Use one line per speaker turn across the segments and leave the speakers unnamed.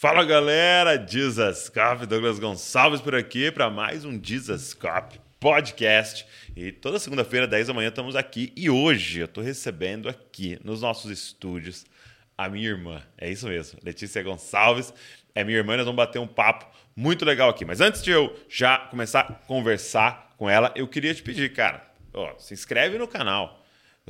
Fala galera, Dizascope, Douglas Gonçalves por aqui para mais um Dizascope podcast. E toda segunda-feira, 10 da manhã, estamos aqui. E hoje eu estou recebendo aqui nos nossos estúdios a minha irmã. É isso mesmo, Letícia Gonçalves. É minha irmã, nós vamos bater um papo muito legal aqui. Mas antes de eu já começar a conversar com ela, eu queria te pedir, cara, ó, se inscreve no canal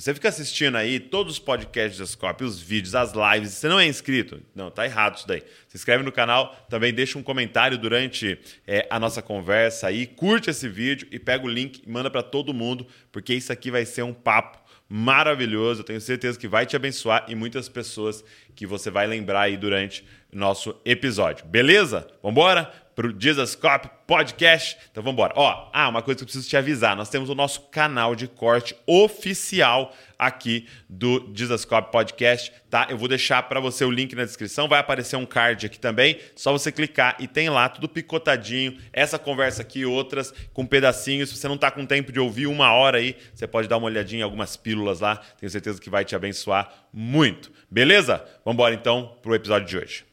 você fica assistindo aí todos os podcasts da Scope, os vídeos, as lives, você não é inscrito? Não, tá errado isso daí. Se inscreve no canal, também deixa um comentário durante é, a nossa conversa aí, curte esse vídeo e pega o link e manda para todo mundo, porque isso aqui vai ser um papo maravilhoso. Eu tenho certeza que vai te abençoar e muitas pessoas que você vai lembrar aí durante nosso episódio. Beleza? Vambora? Pro Dizascope Podcast. Então vamos embora. Ó, ah, uma coisa que eu preciso te avisar. Nós temos o nosso canal de corte oficial aqui do Dizascope Podcast, tá? Eu vou deixar para você o link na descrição, vai aparecer um card aqui também, só você clicar e tem lá tudo picotadinho, essa conversa aqui outras com pedacinhos. Se você não tá com tempo de ouvir uma hora aí, você pode dar uma olhadinha em algumas pílulas lá, tenho certeza que vai te abençoar muito. Beleza? Vamos embora então pro episódio de hoje.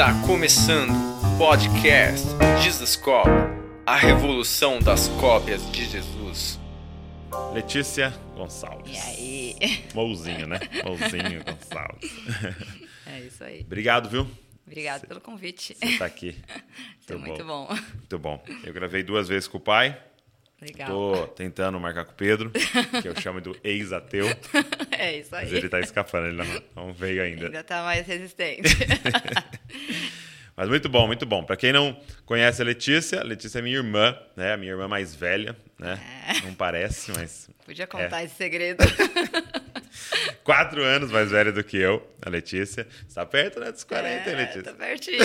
Está começando o podcast Jesus Cop, a revolução das cópias de Jesus.
Letícia Gonçalves.
E aí?
Mouzinho, né? Mouzinho Gonçalves.
É isso aí.
Obrigado, viu?
Obrigado pelo convite.
Você tá aqui.
Foi muito bom.
Muito bom. Eu gravei duas vezes com o pai.
Legal.
Tô tentando marcar com o Pedro, que eu chamo do ex-ateu.
É isso aí.
Mas ele tá escapando, ele não, não veio ainda.
Ainda tá mais resistente.
Mas muito bom, muito bom. Para quem não conhece a Letícia, a Letícia é minha irmã, né? A minha irmã mais velha, né?
É.
Não parece, mas.
Podia contar
É.
esse segredo.
Quatro anos mais velha do que eu, a Letícia. Está perto, né? Dos 40, hein,
é,
Letícia?
Tá pertinho.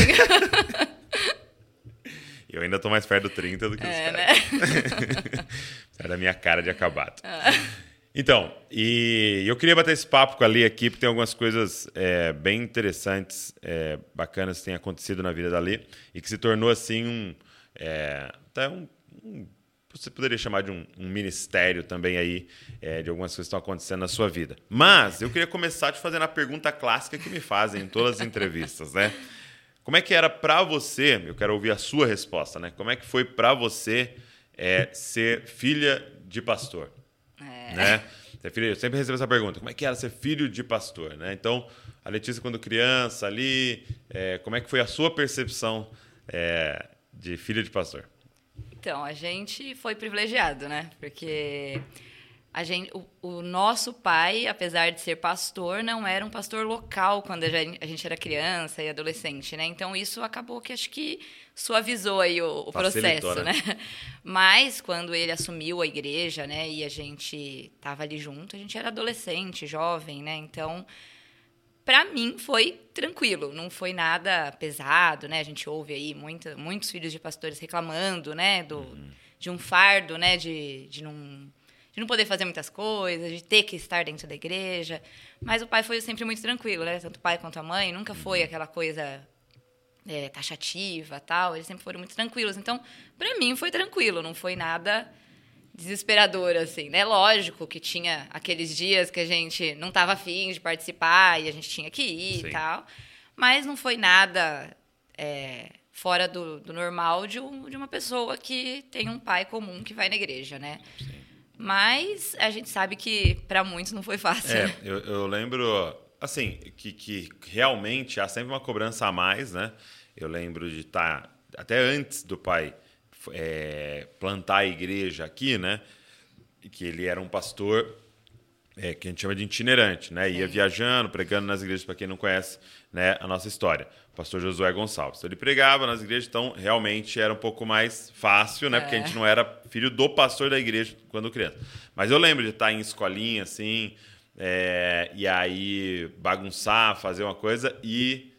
Eu ainda tô mais perto do 30 do que os
É,
caras.
né?
Era a minha cara de acabado. Então, e eu queria bater esse papo com a Lia aqui, porque tem algumas coisas é, bem interessantes, é, bacanas que têm acontecido na vida da Lia e que se tornou assim um. É, até um, um- Você poderia chamar de um, um ministério também aí, é, de algumas coisas que estão acontecendo na sua vida. Mas eu queria começar te fazendo a pergunta clássica que me fazem em todas as entrevistas, né? Como é que era para você? Eu quero ouvir a sua resposta, né? Como é que foi para você é, ser filha de pastor?
É.
né? Eu sempre recebo essa pergunta: como é que era ser filho de pastor, né? Então, a Letícia quando criança ali, é, como é que foi a sua percepção é, de filho de pastor?
Então, a gente foi privilegiado, né? Porque a gente, o, o nosso pai, apesar de ser pastor, não era um pastor local quando a gente, a gente era criança e adolescente, né? Então, isso acabou que acho que suavizou aí o, o processo,
né?
né? Mas quando ele assumiu a igreja, né, e a gente tava ali junto, a gente era adolescente, jovem, né? Então, para mim foi tranquilo, não foi nada pesado, né? A gente ouve aí muita, muitos filhos de pastores reclamando, né, do, de um fardo, né, de, de não de não poder fazer muitas coisas, de ter que estar dentro da igreja. Mas o pai foi sempre muito tranquilo, né? Tanto o pai quanto a mãe nunca foi aquela coisa é, taxativa, tal. Eles sempre foram muito tranquilos. Então, para mim foi tranquilo, não foi nada desesperador assim, né? Lógico que tinha aqueles dias que a gente não estava afim de participar e a gente tinha que ir
Sim.
e tal, mas não foi nada é, fora do, do normal de, um- de uma pessoa que tem um pai comum que vai na igreja, né? Mas a gente sabe que para muitos não foi fácil.
É, eu, eu lembro, assim, que, que realmente há sempre uma cobrança a mais, né? Eu lembro de estar, até antes do pai é, plantar a igreja aqui, né? Que ele era um pastor é, que a gente chama de itinerante, né? Ia viajando, pregando nas igrejas, para quem não conhece né, a nossa história. Pastor Josué Gonçalves. Então, ele pregava nas igrejas, então realmente era um pouco mais fácil, né? Porque a
É.
gente não era filho do pastor da igreja quando criança. Mas eu lembro de estar em escolinha, assim, é, e aí bagunçar, fazer uma coisa e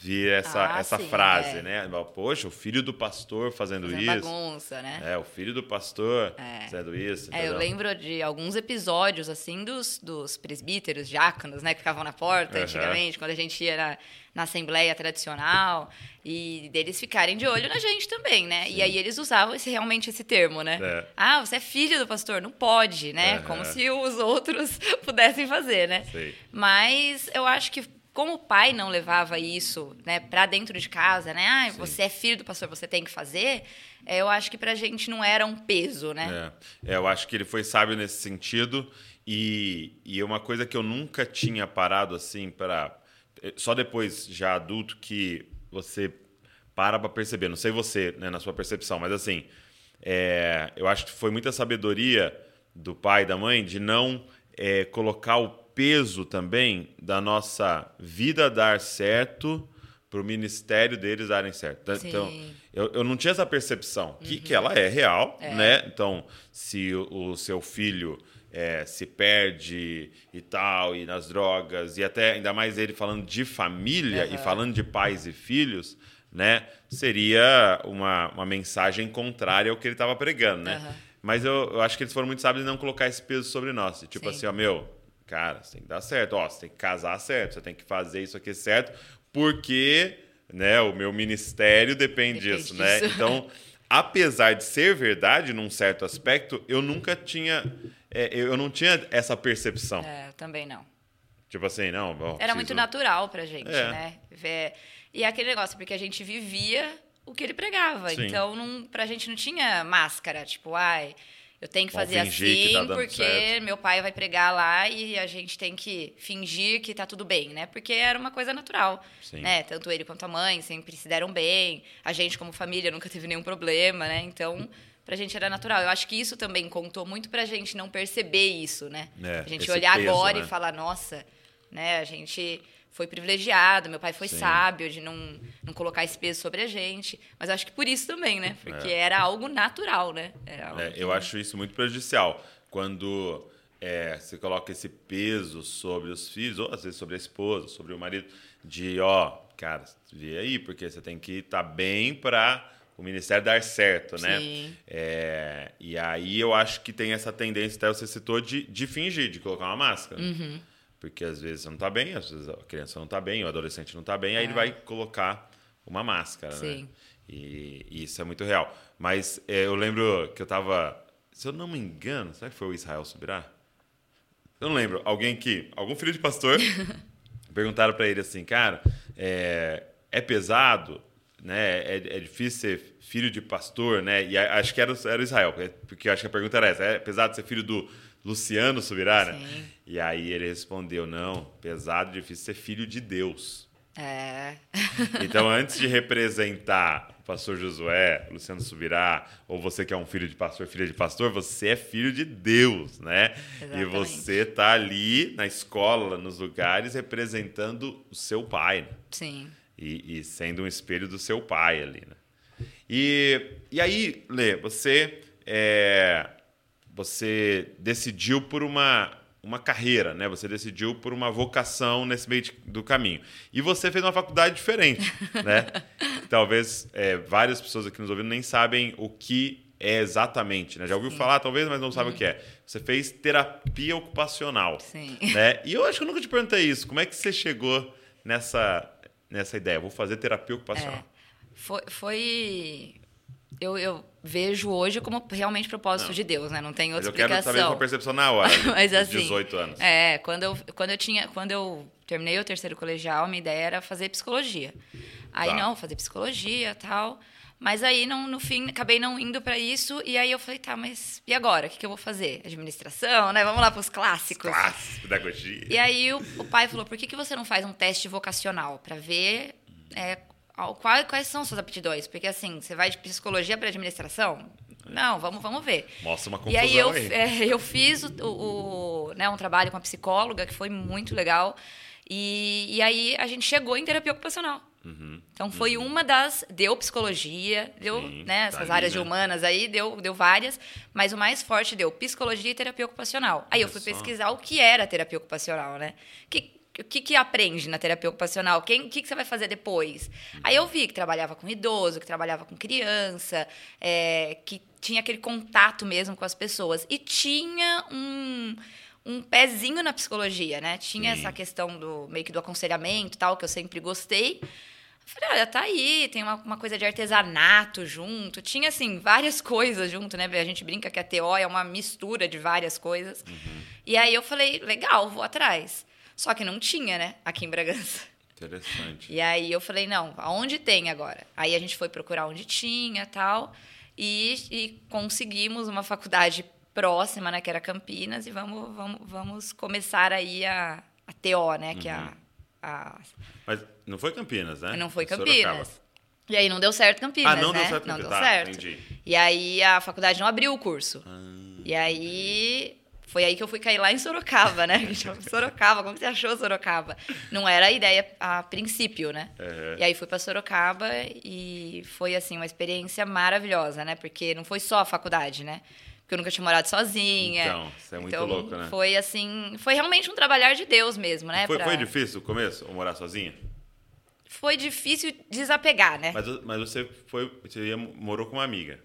vir essa,
Ah,
essa
sim,
frase,
é.
né? Poxa, o filho do pastor fazendo
Fazendo
isso.
bagunça, né?
É, o filho do pastor
É.
fazendo isso.
É, eu lembro de alguns episódios, assim, dos, dos presbíteros, diáconos, né, que ficavam na porta
Aham.
antigamente, quando a gente ia na, na assembleia tradicional, e deles ficarem de olho na gente também, né? E aí eles usavam esse, realmente esse termo, né?
É.
Ah, você é filho do pastor, não pode, né?
Aham.
Como se os outros pudessem fazer, né?
Sei.
Mas eu acho que como o pai não levava isso né, para dentro de casa, né? Ah, você é filho do pastor, você tem que fazer. É, eu acho que pra gente não era um peso, né?
É. é, eu acho que ele foi sábio nesse sentido. E, e uma coisa que eu nunca tinha parado assim para. Só depois, já adulto, que você para para perceber. Não sei você, né, na sua percepção, mas assim, é, eu acho que foi muita sabedoria do pai e da mãe de não é, colocar o peso também da nossa vida dar certo para o ministério deles darem certo. Então,
Sim.
Então, eu, eu não tinha essa percepção, que, que ela é real,
É.
né? Então, se o, o seu filho é, se perde e tal, e nas drogas, e até ainda mais ele falando de família e
Aham.
falando de pais e filhos, né? Seria uma, uma mensagem contrária ao que ele estava pregando, né?
Aham.
Mas eu, eu acho que eles foram muito sábios em não colocar esse peso sobre nós. Tipo
Sim.
assim, ó, meu, cara, você tem que dar certo. Ó, você tem que casar certo, você tem que fazer isso aqui certo, porque né, o meu ministério depende,
Depende
disso, né?
disso.
Então, apesar de ser verdade num certo aspecto, eu nunca tinha. é, eu não tinha essa percepção.
É, também não.
Tipo assim, não. ó,
Era
preciso-
muito natural pra gente,
É.
né? Ver- E é aquele negócio, porque a gente vivia o que ele pregava.
Sim.
Então, não, pra gente não tinha máscara. Tipo, ai, eu tenho que
Vamos
fazer
fingir que
assim
tá
porque
certo.
meu pai vai pregar lá e a gente tem que fingir que tá tudo bem, né? Porque era uma coisa natural,
Sim.
né? Tanto ele quanto a mãe sempre se deram bem. A gente, como família, nunca teve nenhum problema, né? Então... Pra gente era natural. Eu acho que isso também contou muito pra gente não perceber isso, né?
É,
a gente olhar
peso,
agora
né?
e falar, nossa, né? A gente foi privilegiado, meu pai foi
Sim.
sábio de não, não colocar esse peso sobre a gente. Mas acho que por isso também, né? Porque
É.
era algo natural, né? Era algo
É,
que-
eu acho isso muito prejudicial. Quando é, você coloca esse peso sobre os filhos, ou às vezes sobre a esposa, sobre o marido, de, ó, cara, vê aí, porque você tem que estar bem para o ministério dar certo, né?
Sim.
É, e aí eu acho que tem essa tendência, até você citou, de, de fingir, de colocar uma máscara.
Uhum.
Porque às vezes você não está bem, às vezes a criança não está bem, o adolescente não está bem, aí ele
É.
vai colocar uma máscara, né?
Sim.
E, e isso é muito real. Mas é, eu lembro que eu estava, se eu não me engano, será que foi o Israel Subirá? Eu não lembro. Alguém que, algum filho de pastor, perguntaram para ele assim, cara, é, é pesado, né? É, é difícil ser filho de pastor, né? E acho que era, o- era Israel, porque- acho que a pergunta era essa: é pesado ser filho do Luciano Subirá, né?
Sim.
E aí ele respondeu: não, pesado, difícil ser filho de Deus.
É.
Então, antes de representar o pastor Josué, Luciano Subirá, ou você que é um filho de pastor, filha de pastor, você é filho de Deus, né? E
Exatamente.
você tá ali na escola, nos lugares, representando o seu pai, né?
Sim.
e, e sendo um espelho do seu pai ali, né? E, e aí, Lê, você é, você decidiu por uma uma carreira, né? Você decidiu por uma vocação nesse meio de- do caminho. E você fez uma faculdade diferente, né? Talvez é, várias pessoas aqui nos ouvindo nem sabem o que é exatamente, né? Já ouviu falar, talvez, mas não sabe o que é. Você fez terapia ocupacional,
Sim.
né? E eu acho que eu nunca te perguntei isso. Como é que você chegou nessa, nessa ideia? Vou fazer terapia ocupacional.
É. Foi. foi- Eu, eu vejo hoje como realmente propósito
Não.
de Deus, né? Não tem outra
eu quero saber a
explicação.
sua percepção na hora,
Mas assim,
18 anos.
É, quando eu, quando eu tinha, quando eu terminei o terceiro colegial, minha ideia era fazer psicologia. Aí
Tá.
não, fazer psicologia, tal. Mas aí não, no fim acabei não indo para isso e aí eu falei, tá, mas e agora? O que, que eu vou fazer? Administração, né? Vamos lá para os clássicos.
Clássico, pedagogia.
E aí o, o pai falou, por que, que você não faz um teste vocacional para ver é, qual- quais são suas aptidões? Porque assim, você vai de psicologia para administração? Não, vamos, vamos ver.
Mostra uma
E
confusão
aí eu,
aí.
é, eu fiz o, o- né, um trabalho com a psicóloga que foi muito legal. E, e aí a gente chegou em terapia ocupacional. Então foi uma das. Deu psicologia, deu
Uhum. Sim,
né,
tá
essas
ali,
áreas de
né?
humanas aí, deu, deu várias, mas o mais forte deu psicologia e terapia ocupacional. Aí eu
Olha
fui
só.
pesquisar o que era terapia ocupacional, né? Que, o que, que aprende na terapia ocupacional? Quem, o que, que você vai fazer depois? Aí eu vi que trabalhava com idoso, que trabalhava com criança, é, que tinha aquele contato mesmo com as pessoas. E tinha um, um pezinho na psicologia, né? Tinha
Sim.
essa questão do meio que do aconselhamento tal, que eu sempre gostei. Eu falei, olha, tá aí, tem uma, uma coisa de artesanato junto. Tinha, assim, várias coisas junto, né? A gente brinca que a TO é uma mistura de várias coisas. E aí eu falei, legal, vou atrás. Só que não tinha, né, aqui em Bragança.
Interessante.
E aí eu falei, não, aonde tem agora? Aí a gente foi procurar onde tinha tal, e, e conseguimos uma faculdade próxima, né, que era Campinas, e vamos, vamos, vamos começar aí a, a TO, né, que é
Uhum.
a, a...
Mas não foi Campinas, né?
Não foi. Campinas. E aí não deu certo Campinas,
Ah, não
né?
deu certo
Não
Campinas.
deu
Tá,
certo.
entendi.
E aí a faculdade não abriu o curso.
Ah,
E aí foi aí que eu fui cair lá em Sorocaba, né? Sorocaba, como você achou Sorocaba? Não era a ideia a princípio, né?
Uhum.
E aí fui para Sorocaba e foi assim uma experiência maravilhosa, né? Porque não foi só a faculdade, né? Porque eu nunca tinha morado sozinha.
Então, isso é muito
Então,
louco, né?
Foi assim, foi realmente um trabalhar de Deus mesmo, né?
Foi,
pra-
foi difícil o começo, ou morar sozinha?
Foi difícil desapegar, né?
Mas, mas você foi. Você morou com uma amiga,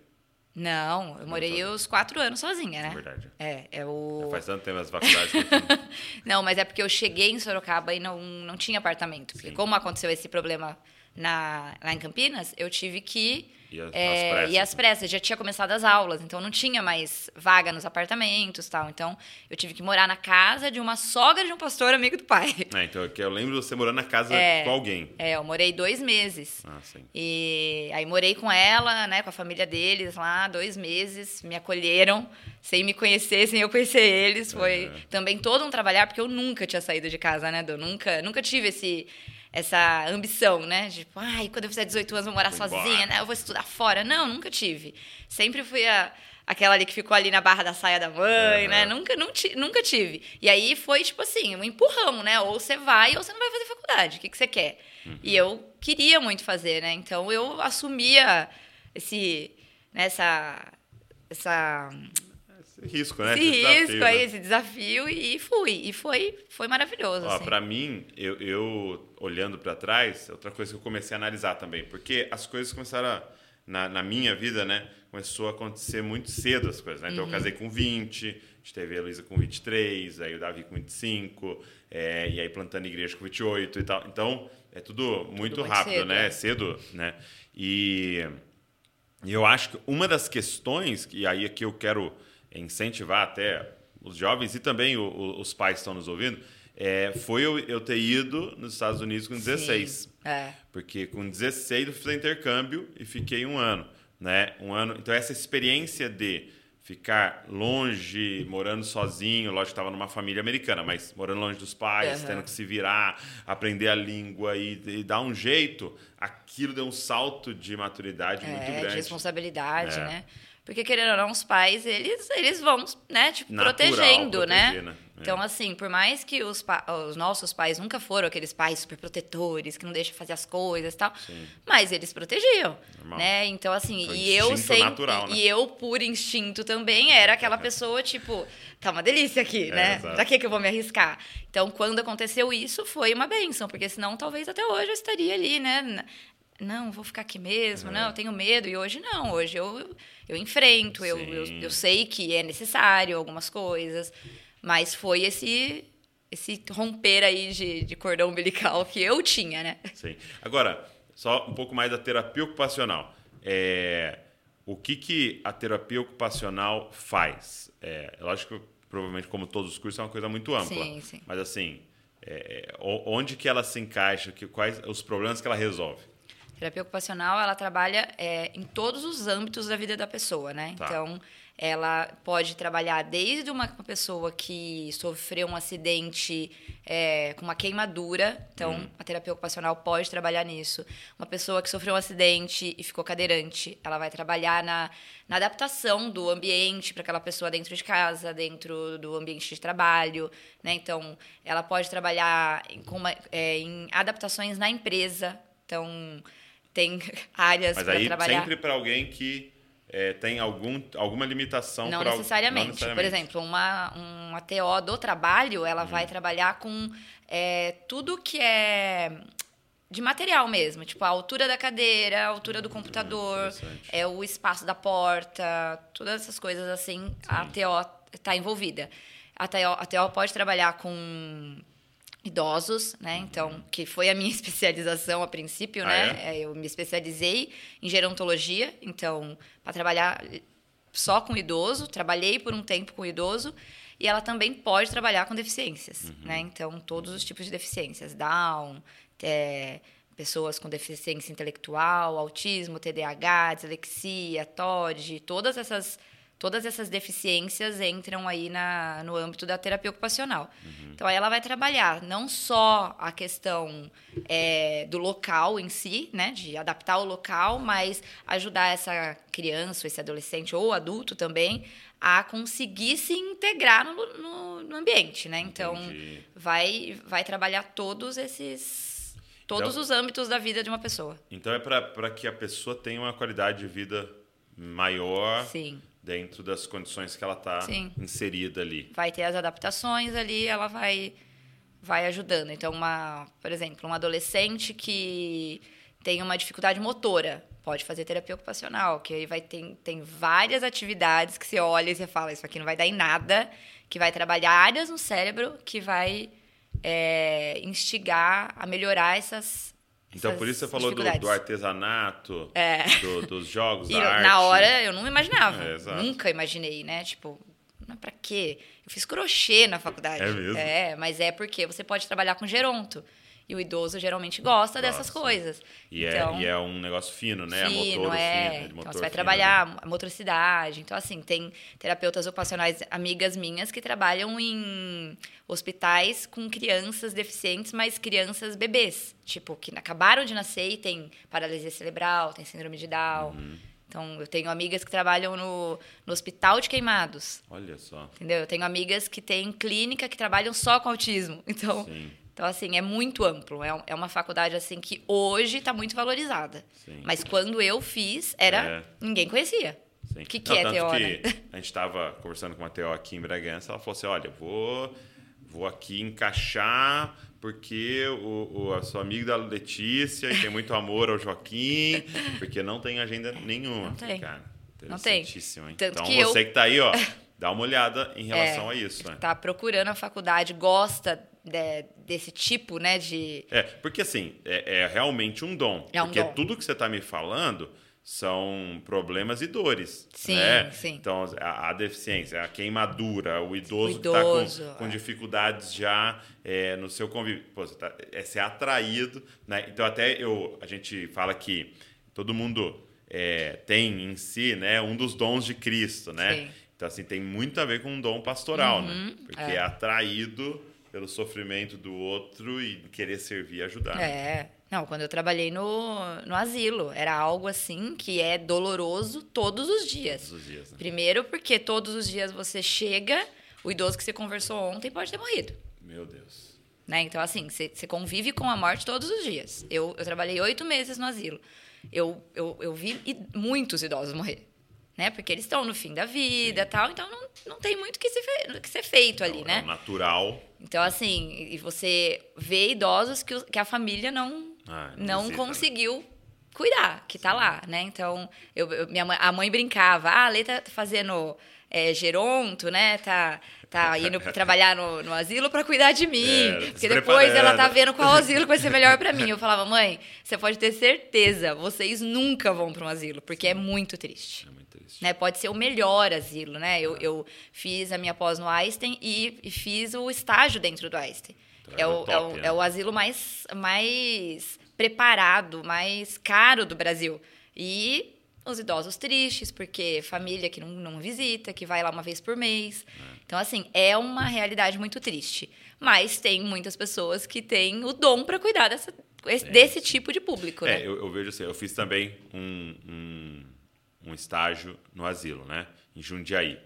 Não, eu morei
sozinha.
os quatro anos sozinha, né?
verdade.
É, é o.
Faz tanto tempo as faculdades que eu.
Não, mas é porque eu cheguei em Sorocaba e não, não tinha apartamento. Porque
Sim.
como aconteceu esse problema na, lá em Campinas, eu tive que
Ir às-
é,
pressas.
ir às pressas. Já tinha começado as aulas, então não tinha mais vaga nos apartamentos tal. Então eu tive que morar na casa de uma sogra de um pastor amigo do pai.
É, então aqui eu lembro de você morando na casa
É.
com alguém.
É, eu morei dois meses.
Ah, sim.
E aí morei com ela, né, com a família deles lá, dois meses, me acolheram, sem me conhecer, sem eu conhecer eles. Foi
Uhum.
também todo um trabalhar, porque eu nunca tinha saído de casa, né, Du? Nunca, nunca tive esse, essa ambição, né? De, tipo, ai, quando eu fizer 18 anos eu vou morar sozinha, né? Eu vou estudar fora. Não, nunca tive. Sempre fui a, aquela ali que ficou ali na barra da saia da mãe,
Uhum.
né? Nunca, não nunca tive. E aí foi, tipo assim, um empurrão, né? Ou você vai ou você não vai fazer faculdade. O que, que você quer?
Uhum.
E eu queria muito fazer, né? Então eu assumia esse, né, essa, essa,
risco, né?
esse
desafio,
risco
né?
aí, esse desafio e fui. E foi, foi maravilhoso.
Ó,
assim.
pra mim, eu, eu, olhando pra trás, outra coisa que eu comecei a analisar também, porque as coisas começaram a, na, na minha vida, né? Começou a acontecer muito cedo as coisas, né? Então
Uhum.
eu casei com 20, a gente teve a Luísa com 23, aí o Davi com 25, é, e aí plantando igreja com 28 e tal. Então, é tudo muito,
muito
rápido,
cedo,
né?
é.
Cedo, né? E e eu acho que uma das questões, e aí aqui eu quero incentivar até os jovens e também o- o- os pais que estão nos ouvindo, é, foi eu, eu ter ido nos Estados Unidos com 16.
Sim, é.
Porque com 16 eu fiz intercâmbio e fiquei um ano. Né? Um ano. Então, essa experiência de ficar longe, morando sozinho, lógico que estava numa família americana, mas morando longe dos pais,
Aham.
tendo que se virar, aprender a língua e, e dar um jeito, aquilo deu um salto de maturidade muito
É, de
grande.
responsabilidade,
É.
né? Porque, querendo ou não, os pais, eles, eles vão, né, tipo,
Natural,
protegendo, né?
proteger, né? É.
Então, assim, por mais que os, pa- os nossos pais nunca foram aqueles pais super protetores, que não deixam fazer as coisas e tal,
Sim.
mas eles protegiam,
Normal.
né? Então, assim,
É
e eu sempre...
natural, né?
E eu, por instinto também, era aquela pessoa, tipo, tá uma delícia aqui,
É,
né?
exato.
Pra que que eu vou me arriscar? Então, quando aconteceu isso, foi uma benção, porque senão talvez até hoje eu estaria ali, né? Não, vou ficar aqui mesmo,
É.
não, eu tenho medo. E hoje não, hoje eu, eu enfrento, eu, eu, eu sei que é necessário algumas coisas, mas foi esse esse romper aí de, de cordão umbilical que eu tinha, né?
Sim. Agora, só um pouco mais da terapia ocupacional. É, o que, que a terapia ocupacional faz? É, lógico que, provavelmente, como todos os cursos, é uma coisa muito ampla.
Sim, sim.
Mas, assim, é, o- onde que ela se encaixa? Que, quais os problemas que ela resolve?
Terapia ocupacional, ela trabalha é, em todos os âmbitos da vida da pessoa, né?
Tá.
Então, ela pode trabalhar desde uma pessoa que sofreu um acidente é, com uma queimadura, então
Hum.
a terapia ocupacional pode trabalhar nisso. Uma pessoa que sofreu um acidente e ficou cadeirante, ela vai trabalhar na, na adaptação do ambiente para aquela pessoa dentro de casa, dentro do ambiente de trabalho, né? Então, ela pode trabalhar em, uma- é, em adaptações na empresa, então tem áreas
Mas
para
aí,
trabalhar.
sempre para alguém que é, tem algum, alguma limitação.
Não necessariamente.
não necessariamente.
Por exemplo, uma, uma TO do trabalho, ela
Uhum.
vai trabalhar com é, tudo que é de material mesmo, tipo a altura da cadeira, a altura do computador,
Hum, interessante.
é o espaço da porta, todas essas coisas assim, a TO está envolvida. A TO, a TO pode trabalhar com idosos, né? Então, que foi a minha especialização a princípio,
Ah,
né? É, Eu me especializei em gerontologia, então, para trabalhar só com idoso, trabalhei por um tempo com idoso, e ela também pode trabalhar com deficiências, né? Então, todos os tipos de deficiências, Down, é, pessoas com deficiência intelectual, autismo, TDAH, dislexia, TOD, todas essas todas essas deficiências entram aí na, no âmbito da terapia ocupacional. Então, aí ela vai trabalhar não só a questão é, do local em si, né, de adaptar o local, mas ajudar essa criança, esse adolescente ou adulto também a conseguir se integrar no, no, no ambiente, né? Então,
Entendi.
vai, vai trabalhar todos esses todos
Então-
os âmbitos da vida de uma pessoa.
Então é para que a pessoa tenha uma qualidade de vida maior
Sim.
Dentro das condições que ela está inserida ali.
vai ter as adaptações ali, ela vai vai ajudando. Então, uma, por exemplo, um adolescente que tem uma dificuldade motora, pode fazer terapia ocupacional, que aí vai ter tem várias atividades que você olha e você fala, isso aqui não vai dar em nada, que vai trabalhar áreas no cérebro que vai é, instigar a melhorar essas
Então por isso você falou do, do artesanato, do- dos jogos,
E
da arte.
na hora eu não imaginava.
É.
Nunca imaginei, né? Tipo, não, pra quê? Eu fiz crochê na faculdade.
É mesmo?
É, mas é porque você pode trabalhar com geronto. E o idoso geralmente gosta dessas coisas.
E,
então,
é, e é um negócio fino, né?
fino,
motor
é.
fino, de
então
motor
você vai
fino,
trabalhar a motricidade. Então, assim, tem terapeutas ocupacionais, amigas minhas, que trabalham em hospitais com crianças deficientes, mas crianças bebês. Tipo, que acabaram de nascer e tem paralisia cerebral, tem síndrome de Down.
Uhum.
Então, eu tenho amigas que trabalham no, no hospital de queimados.
Olha só.
Entendeu? Eu tenho amigas que têm clínica que trabalham só com autismo. Então,
Sim.
Então assim, é muito amplo. É, é uma faculdade, assim, que hoje está muito valorizada.
Sim.
Mas quando eu fiz, era...
É.
ninguém conhecia. O que, que
Não,
é TO,
que
né?
A gente estava conversando com uma TO aqui em Bragança, ela falou assim, olha, eu vou, vou aqui encaixar porque o, o- a sua amiga da Letícia e tem muito amor ao Joaquim, porque não tem agenda nenhuma.
Não tem.
Cara,
Não tem.
então
que eu-
você que tá aí, ó, dá uma olhada em relação
É,
a isso, né?
Tá procurando a faculdade, gosta de- desse tipo, né, de...
É, porque assim, é, é realmente um dom.
É um
porque
dom.
tudo que você está me falando são problemas e dores.
Sim,
né?
sim.
Então, a, a deficiência, a queimadura, o idoso,
O
que está
idoso,
com, com
é.
dificuldades já é, no seu convívio. Pô, você tá, é ser atraído. Né? Então, até eu, a gente fala que todo mundo é, tem em si né, um dos dons de Cristo, né?
Sim.
Então, assim, tem muito a ver com um dom pastoral, né?
Uhum,
Porque
é.
é atraído pelo sofrimento do outro e querer servir e ajudar. né?
É. Não, quando eu trabalhei no, no asilo, era algo assim que é doloroso todos os dias.
Todos os dias, né?
Primeiro porque todos os dias você chega, o idoso que você conversou ontem pode ter morrido.
Meu Deus.
Né? Então, assim, você, você convive com a morte todos os dias. Eu, eu trabalhei oito meses no asilo. Eu, eu, eu vi muitos idosos morrer. Né? Porque eles estão no fim da vida e tal, então não, não tem muito o que, ser fe- que ser feito ali,
É o-
né?
é o natural.
Então, assim, e você vê idosos que, que a família não,
Ah, não
não
visita,
conseguiu cuidar, que tá lá, né? Então, eu, eu- minha mãe- a mãe brincava, ah, a Lê tá fazendo é, geronto, né? Tá, tá indo trabalhar no, no asilo para cuidar de mim.
É,
porque depois ela tá vendo qual asilo vai ser melhor para mim. Eu falava, mãe, você pode ter certeza, vocês nunca vão para um asilo, porque é muito triste
É muito triste.
Né? Pode ser o melhor asilo, né? Eu, eu fiz a minha pós no Einstein e, e fiz o estágio dentro do Einstein.
Então,
é,
é
o,
o top,
é, o,
né?
é o asilo mais, mais preparado, mais caro do Brasil. E os idosos tristes, porque família que não, não visita, que vai lá uma vez por mês. Então, assim, é uma realidade muito triste. Mas tem muitas pessoas que têm o dom para cuidar dessa, esse- desse tipo de público, né?
É, eu, eu vejo assim, eu fiz também um, um, um estágio no asilo, né? Em Jundiaí.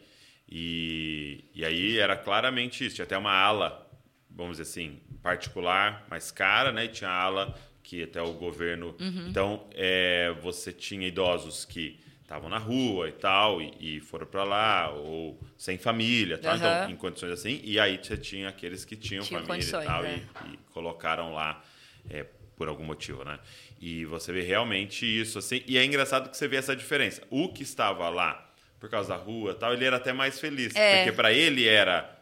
E, e aí era claramente isso. Tinha até uma ala, vamos dizer assim, particular, mais cara, né? E tinha a ala que até o governo...
Uhum.
Então, é, você tinha idosos que estavam na rua e tal, e, e foram para lá, ou sem família, tal, então,
Aham.
em condições assim. E aí você tinha aqueles que tinham
Tinham
família e tal,
é.
e, e colocaram lá é, por algum motivo, né? E você vê realmente isso, assim. E é engraçado que você vê essa diferença. O que estava lá por causa da rua e tal, ele era até mais feliz.
É.
Porque para ele era.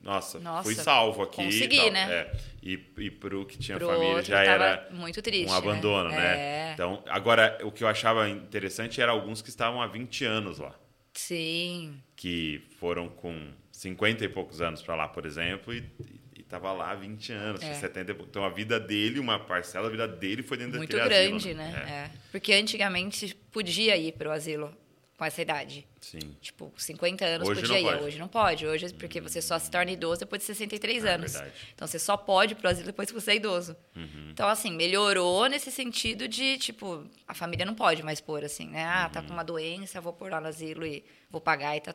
Nossa,
Nossa,
fui salvo aqui.
consegui,
e tal.
né?
É. E, e pro que tinha
Pro
família
outro
já era
muito triste,
um abandono,
né?
né?
É.
Então, agora, o que eu achava interessante era alguns que estavam há 20 anos lá
Sim.
que foram com 50 e poucos anos para lá, por exemplo, e, e tava lá há 20 anos,
É.
70 e poucos. Então a vida dele, uma parcela da vida dele foi dentro
Muito
daquele
grande,
asilo,
né?
É.
É. Porque antigamente podia ir pro asilo com essa idade.
Sim.
Tipo, 50 anos
Hoje
podia ir.
pode.
Hoje não pode. Hoje, porque você só se torna idoso depois de 63
Ah,
anos.
verdade.
Então você só pode ir pro asilo depois que você é idoso.
Uhum.
Então, assim, melhorou nesse sentido de, tipo, a família não pode mais pôr assim, né? Ah,
Uhum.
tá com uma doença, vou pôr lá no asilo e vou pagar e tá.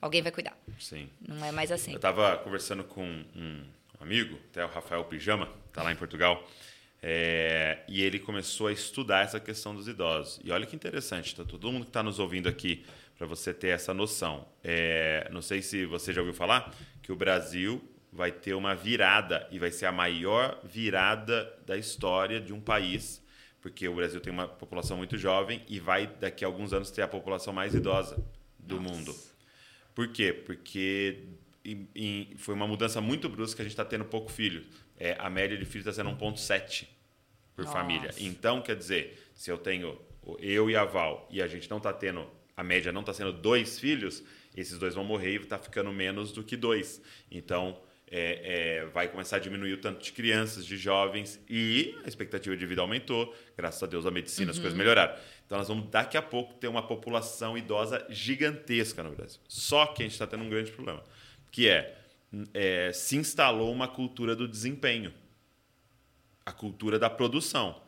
Alguém vai cuidar.
Sim.
Não é mais assim.
Eu estava conversando com um amigo, até o Rafael Pijama, tá lá em Portugal, é, e ele começou a estudar essa questão dos idosos. E olha que interessante, tá todo mundo que está nos ouvindo aqui, para você ter essa noção. É, não sei se você já ouviu falar que o Brasil vai ter uma virada e vai ser a maior virada da história de um país, porque o Brasil tem uma população muito jovem e vai daqui a alguns anos ter a população mais idosa do mundo. Por quê? Porque em- em- foi uma mudança muito brusca, a gente está tendo pouco filho. É, a média de filhos está sendo 1,7 por
Nossa.
família. Então, quer dizer, se eu tenho eu e a Val e a gente não está tendo, a média não está sendo dois filhos, esses dois vão morrer e está ficando menos do que dois. Então, é, é, vai começar a diminuir o tanto de crianças, de jovens e a expectativa de vida aumentou. Graças a Deus a medicina, as coisas melhoraram. Então nós vamos daqui a pouco ter uma população idosa gigantesca no Brasil. Só que a gente está tendo um grande problema, que é, é, se instalou uma cultura do desempenho, a cultura da produção.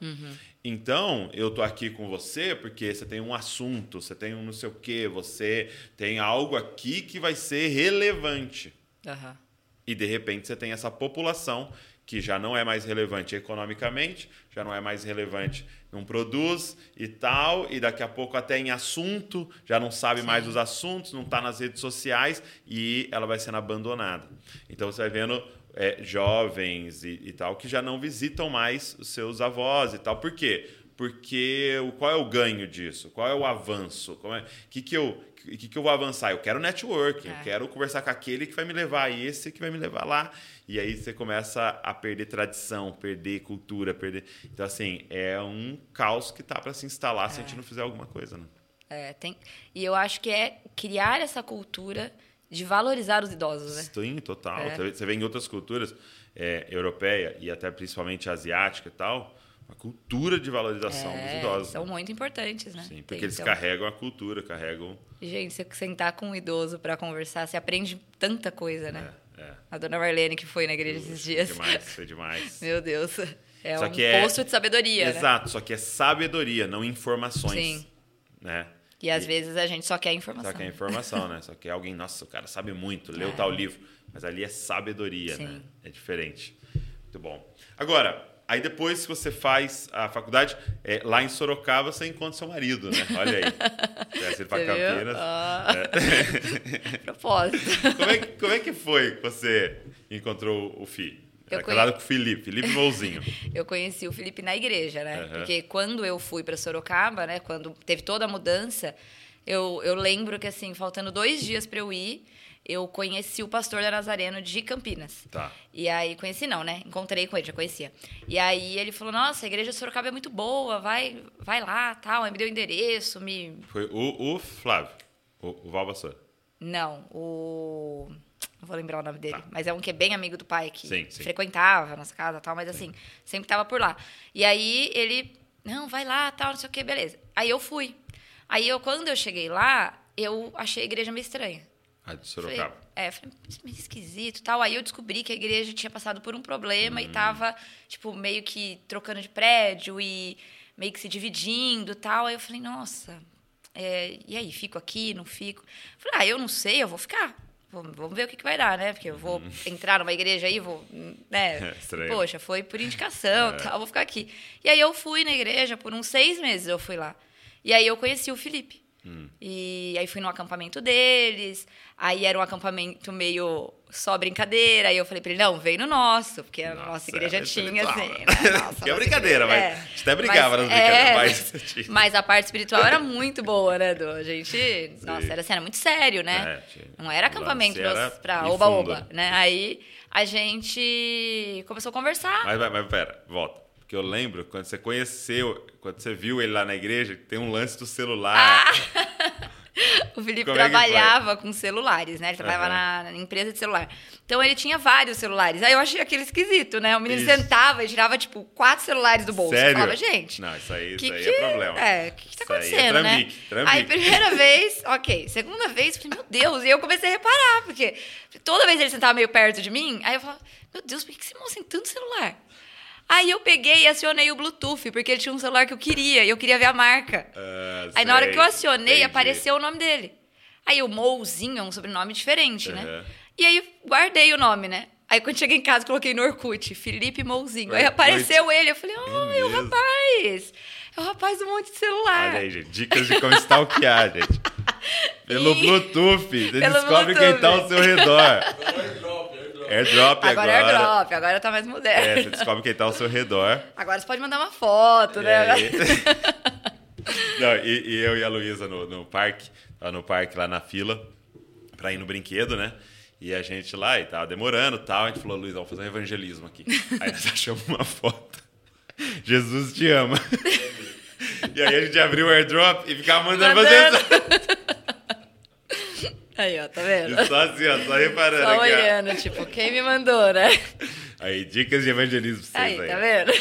Então, eu tô aqui com você porque você tem um assunto, você tem um não sei o quê, você tem algo aqui que vai ser relevante.
Aham.
E de repente você tem essa população que já não é mais relevante economicamente, já não é mais relevante, não produz e tal, e daqui a pouco até em assunto, já não sabe mais os assuntos, não está nas redes sociais e ela vai sendo abandonada. Então você vai vendo é, jovens e, e tal que já não visitam mais os seus avós e tal. Por quê? Porque o, qual é o ganho disso? Qual é o avanço? Como é, que, que, eu, que, que eu vou avançar? Eu quero networking, eu
É.
quero conversar com aquele que vai me levar, e esse que vai me levar lá. E aí você começa a perder tradição, perder cultura, perder. Então, assim, é um caos que tá para se instalar se a gente não fizer alguma coisa, né?
É, tem... E eu acho que é criar essa cultura de valorizar os idosos, né?
Sim, total.
É.
Você vê- em outras culturas, é, europeia e até principalmente asiática e tal, uma cultura de valorização dos
É,
idosos.
são muito importantes, né?
Sim, porque eles
então-
carregam a cultura, carregam.
Gente, você sentar com um idoso para conversar, você aprende tanta coisa, né?
É, é.
A dona Marlene que foi na igreja esses
Foi
dias.
demais, foi demais.
Meu Deus. É
Só
um
que é-
poço de sabedoria, né?
Exato, só que é sabedoria, não informações.
Sim.
Né?
E às vezes a gente só quer informação.
Só que é informação, né? Só que alguém, nossa, o cara sabe muito, leu
É.
tal livro. Mas ali é sabedoria,
Sim.
né? É diferente. Muito bom. Agora, aí depois que você faz a faculdade, é, lá em Sorocaba você encontra seu marido, né? Olha aí. Desce
viu?
Campinas.
Ah.
É.
Propósito.
Como, é, que- como é que foi que você encontrou o Fi? Era
conhe-
casado com o Felipe, Felipe Mouzinho.
Eu conheci o Felipe na igreja, né?
Aham.
Porque quando eu fui para Sorocaba, né? Quando teve toda a mudança, eu, eu lembro que, assim, faltando dois dias para eu ir, eu conheci o pastor da Nazareno de Campinas.
Tá.
E aí, conheci não, né? Encontrei com ele, já conhecia. E aí ele falou, nossa, a igreja de Sorocaba é muito boa, vai, vai lá, tal. Aí me deu o endereço, me...
Foi o, o Flávio, o, o Val Vassoura.
Não, o... Não vou lembrar o nome dele,
Tá.
mas é um que é bem amigo do pai, que
Sim, sim.
frequentava a nossa casa e tal, mas assim, sempre tava por lá. E aí ele, não, vai lá, tal, não sei o que, beleza. Aí eu fui. Aí eu, quando eu cheguei lá, eu achei a igreja meio estranha.
Ah, de
Falei,
Sorocaba.
é, falei, é meio esquisito e tal. Aí eu descobri que a igreja tinha passado por um problema
Hum.
e tava, tipo, meio que trocando de prédio e meio que se dividindo e tal. Aí eu falei, nossa, é, e aí, fico aqui, não fico? Falei, ah, eu não sei, eu vou ficar. Vamos ver o que, que vai dar, né? Porque eu vou entrar numa igreja aí, vou, né?
Hum. É, estranho.
Poxa, foi por indicação, tal, vou ficar aqui. E aí eu fui na igreja por uns seis meses, eu fui lá. E aí eu conheci o Felipe.
Hum.
E aí fui no acampamento deles. Aí era um acampamento meio só brincadeira. Aí eu falei pra ele, não, vem no nosso, porque a
Nossa,
nossa igreja
é
tinha, assim.
né?
Né? Nossa,
Que é brincadeira,
igreja-
mas a gente até brigava nas brincadeiras,
é,
mas-
mas, mas a parte espiritual era muito boa, né, Du? A gente. Nossa, era, assim, era muito sério, né?
É,
Não era acampamento
era
pra oba-oba, né? Aí a gente começou a conversar.
Mas, mas, mas pera, volta. Porque eu lembro quando você conheceu, quando você viu ele lá na igreja, tem um lance do celular.
O Felipe
Como é que
trabalhava com celulares, né? Ele trabalhava
Aham.
na, na empresa de celular. Então ele tinha vários celulares. Aí eu achei aquele esquisito, né? O menino
Isso.
sentava e tirava, tipo, quatro celulares do bolso.
Sério?
Eu falava, gente.
Não, isso aí,
que
isso aí
que-
é problema.
É, o que, que tá
Isso aí é
acontecendo, né?
trambique, trambique.
Aí, primeira vez, ok. Segunda vez, eu falei, meu Deus. E eu comecei a reparar, porque toda vez ele sentava meio perto de mim, aí eu falava, meu Deus, por que que esse moço tem tanto celular? Aí eu peguei e acionei o Bluetooth, porque ele tinha um celular que eu queria, e eu queria ver a marca.
Ah,
Aí na hora
sei,
que eu acionei,
entendi.
apareceu o nome dele. Aí o Mouzinho é um sobrenome diferente, né?
Aham.
E aí guardei o nome, né? Aí quando cheguei em casa, coloquei no Orkut, Felipe Mouzinho. Aí apareceu ele, eu falei, oh, é o rapaz! É o rapaz do monte de celular.
Olha aí, gente. Dicas de como stalkear, gente. Pelo
E-
Bluetooth. Você
Pelo
descobre quem
Bluetooth.
tá ao seu redor.
Airdrop, airdrop.
Airdrop agora.
Agora é airdrop, agora tá mais
É,
moderno.
você descobre quem tá ao seu redor.
Agora você pode mandar uma foto,
E
né?
aí- Não, e, e eu e a Luísa no, no parque, no parque lá na fila, pra ir no brinquedo, né? E a gente lá, e tava demorando e tal. A gente falou, Luísa, vamos fazer um evangelismo aqui. Aí nós achamos uma foto. Jesus te ama. E aí a gente abriu o airdrop e ficava mandando
Mandando.
você.
Aí, ó, tá vendo?
Só assim, ó, só reparando
Só
aqui. ó.
olhando, tipo, quem me mandou, né?
Aí, dicas de evangelismo pra
Aí,
vocês aí.
tá vendo?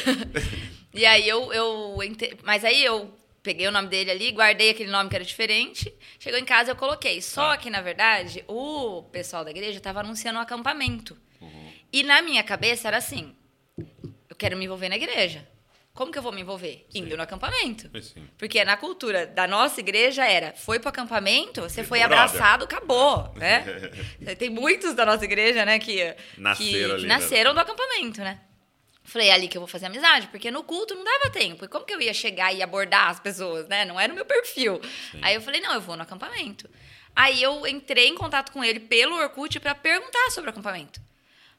e aí eu, eu Mas aí eu peguei o nome dele ali, guardei aquele nome que era diferente. Chegou em casa eu coloquei. Só
Tá.
que, na verdade, o pessoal da igreja estava anunciando um acampamento.
Uhum.
E na minha cabeça era assim: eu quero me envolver na igreja. Como que eu vou me envolver? Indo no acampamento.
Sim.
Porque na cultura da nossa igreja era, foi pro acampamento, você foi
brother.
abraçado, acabou, né? Tem muitos da nossa igreja, né, que,
Nasceram
que,
ali,
que
né?
nasceram do acampamento, né? Falei, é ali que eu vou fazer amizade, porque no culto não dava tempo. E como que eu ia chegar e abordar as pessoas, né? Não era o meu perfil. Aí eu falei, não, eu vou no acampamento. Aí eu entrei em contato com ele pelo Orkut para perguntar sobre o acampamento.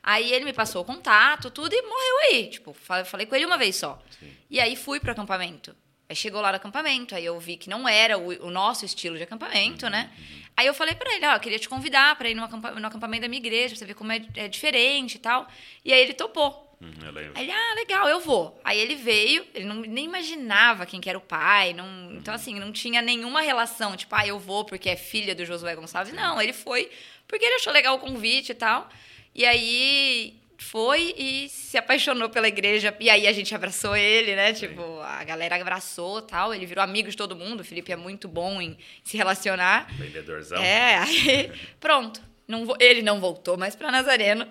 Aí ele me passou o contato, tudo, e morreu aí. Tipo, fa- falei com ele uma vez só. E aí fui pro acampamento. Aí chegou lá no acampamento, aí eu vi que não era o, o nosso estilo de acampamento, né? Aí eu falei pra ele, ó, eu queria te convidar pra ir no, acampa- no acampamento da minha igreja, pra você ver como é, é diferente e tal. E aí ele topou.
Hum, lembro.
Aí ele, ah, legal, eu vou. Aí ele veio, ele não, nem imaginava quem que era o pai, não, então assim, não tinha nenhuma relação, tipo, ah, eu vou porque é filha do Josué Gonçalves. Não, ele foi porque ele achou legal o convite e tal. E aí foi e se apaixonou pela igreja. E aí a gente abraçou ele, né? Tipo, a galera abraçou e tal. Ele virou amigo de todo mundo. O Felipe é muito bom em se relacionar.
Vendedorzão.
É, aí pronto. Não, ele não voltou mais pra Nazareno.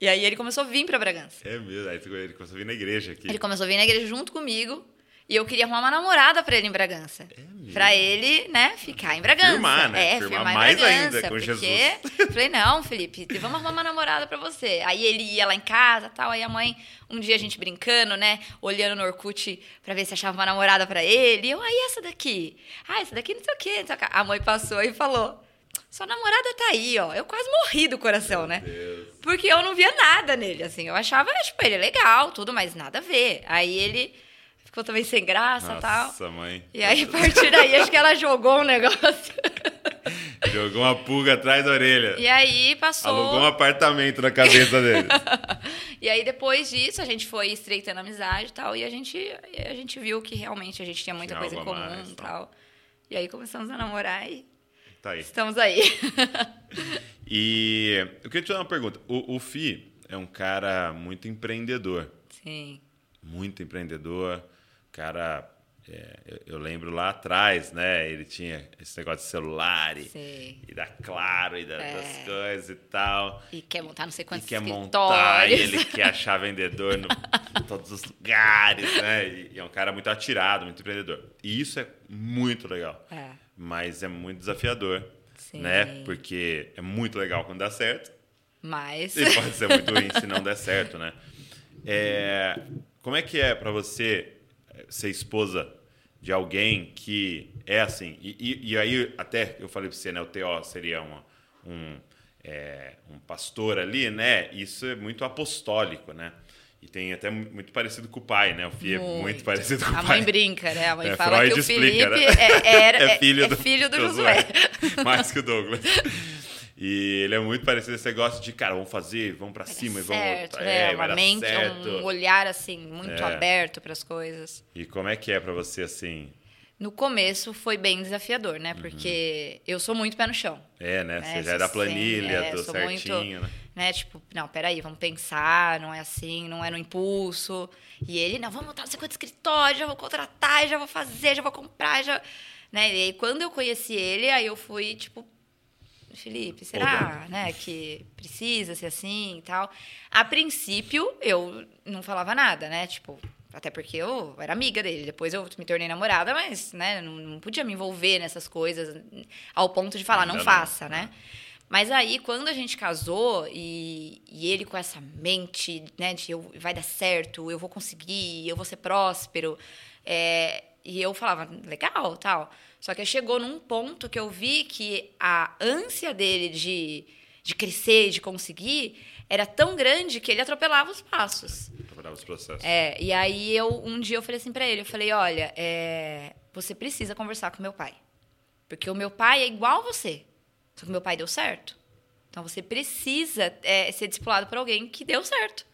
E aí ele começou a vir pra Bragança.
É mesmo. Aí ele começou a vir na igreja aqui.
Ele começou a vir na igreja junto comigo. E eu queria arrumar uma namorada pra ele em Bragança.
mesmo?
pra ele, né, ficar em Bragança.
Firmar, né?
É,
Firmar
firmar,
mais
Bragança.
ainda com
porque...
Jesus.
Falei, não, Felipe, vamos arrumar uma namorada pra você. Aí ele ia lá em casa tal. Aí a mãe, um dia a gente brincando, né, olhando no Orkut pra ver se achava uma namorada pra ele. E eu, aí essa daqui? Ah, essa daqui não sei o quê. não sei o quê. A mãe passou e falou. Sua namorada tá aí, ó. Eu quase morri do coração, né?
Deus.
Porque eu não via nada nele, assim. Eu achava, tipo, ele legal, tudo, mas nada a ver. Aí ele ficou também sem graça e tal.
Nossa, mãe.
E aí, a partir daí, acho que ela jogou um negócio.
Jogou uma pulga atrás da orelha.
E aí passou.
Alugou um apartamento na cabeça dele.
E aí, depois disso, a gente foi estreitando a amizade e tal. E a gente, a gente viu que realmente a gente tinha muita
Tinha
coisa em comum
mais,
e
tá.
tal. E aí começamos a namorar e
Tá aí.
estamos aí.
E eu queria te dar uma pergunta. O, o Fi é um cara muito empreendedor.
Sim.
Muito empreendedor. Cara, é, eu, eu lembro lá atrás, né? Ele tinha esse negócio de celular e, e da Claro e da-
É.
das coisas e tal.
E quer montar não sei
E
quantos
quer montar, e ele quer achar vendedor no- em todos os lugares, né? E, e é um cara muito atirado, muito empreendedor. E isso é muito legal.
É.
Mas é muito desafiador,
Sim.
né? Porque é muito legal quando dá certo
Mas.
e pode ser muito ruim se não der certo, né? É, como é que é pra você ser esposa de alguém que é assim? E, e- e aí, até eu falei pra você, né? O TO seria uma- um, é, um pastor ali, né? Isso é muito apostólico, né? E tem até mu- muito parecido com o pai, né? O Fih é muito parecido com o
A
pai.
mãe brinca, né? A mãe
É,
fala
Freud
que o
explica,
Felipe
né?
é, era,
É filho do-
filho do
Josué.
Josué.
Mais que o Douglas. E ele é muito parecido esse negócio de, cara, vamos fazer, vamos pra cima e vamos.
certo,
é,
né?
vai
Uma mente,
certo.
um olhar assim muito
É.
aberto para as coisas.
E como é que é pra você, assim?
No começo foi bem desafiador, né? Porque eu sou muito pé no chão.
É, né?
né?
Você já é da planilha,
é,
do
sou
certinho,
muito-
né?
né? Tipo, não, peraí, vamos pensar, não é assim, não é no impulso. E ele, não, vamos montar não sei quanto escritório, já vou contratar, já vou fazer, já vou comprar, já. Né? E aí, quando eu conheci ele, aí eu fui, tipo, Felipe, será, né, que precisa ser assim e tal? A princípio, eu não falava nada, né? Tipo, até porque eu era amiga dele. Depois eu me tornei namorada, mas, né, não, não podia me envolver nessas coisas ao ponto de falar, não
não.
faça, né? Mas aí, quando a gente casou e, e ele com essa mente, né, de eu, vai dar certo, eu vou conseguir, eu vou ser próspero, é, e eu falava, legal, tal. Só que chegou num ponto que eu vi que a ânsia dele de, de crescer, de conseguir, era tão grande que ele atropelava os passos.
Trabalhava os processos.
É, e aí eu um dia eu falei assim pra ele, eu falei, olha, é, você precisa conversar com meu pai. Porque o meu pai é igual a você. Só que meu pai deu certo. Então você precisa é, ser discipulado por alguém que deu certo.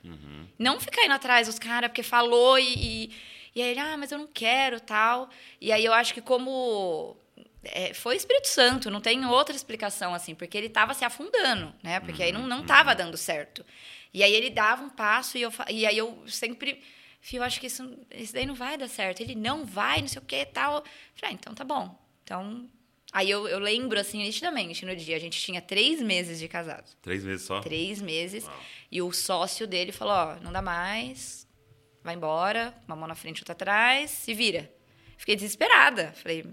Não ficar indo atrás dos caras porque falou e, e, e aí ele, ah, mas eu não quero tal. E aí eu acho que como é, foi Espírito Santo, não tem outra explicação assim, porque ele estava se afundando, né? Porque aí não, não tava dando certo. E aí ele dava um passo e, eu, e aí eu sempre. Fio, eu acho que isso, isso daí não vai dar certo. Ele não vai, não sei o que tal. Falei, ah, então tá bom. Então. Aí eu, eu lembro, assim, nitidamente no dia. A gente tinha três meses de casado.
Três meses só?
Três meses.
Uau.
E o sócio dele falou: ó, não dá mais, vai embora, uma mão na frente, outra atrás, se vira. Fiquei desesperada. Falei: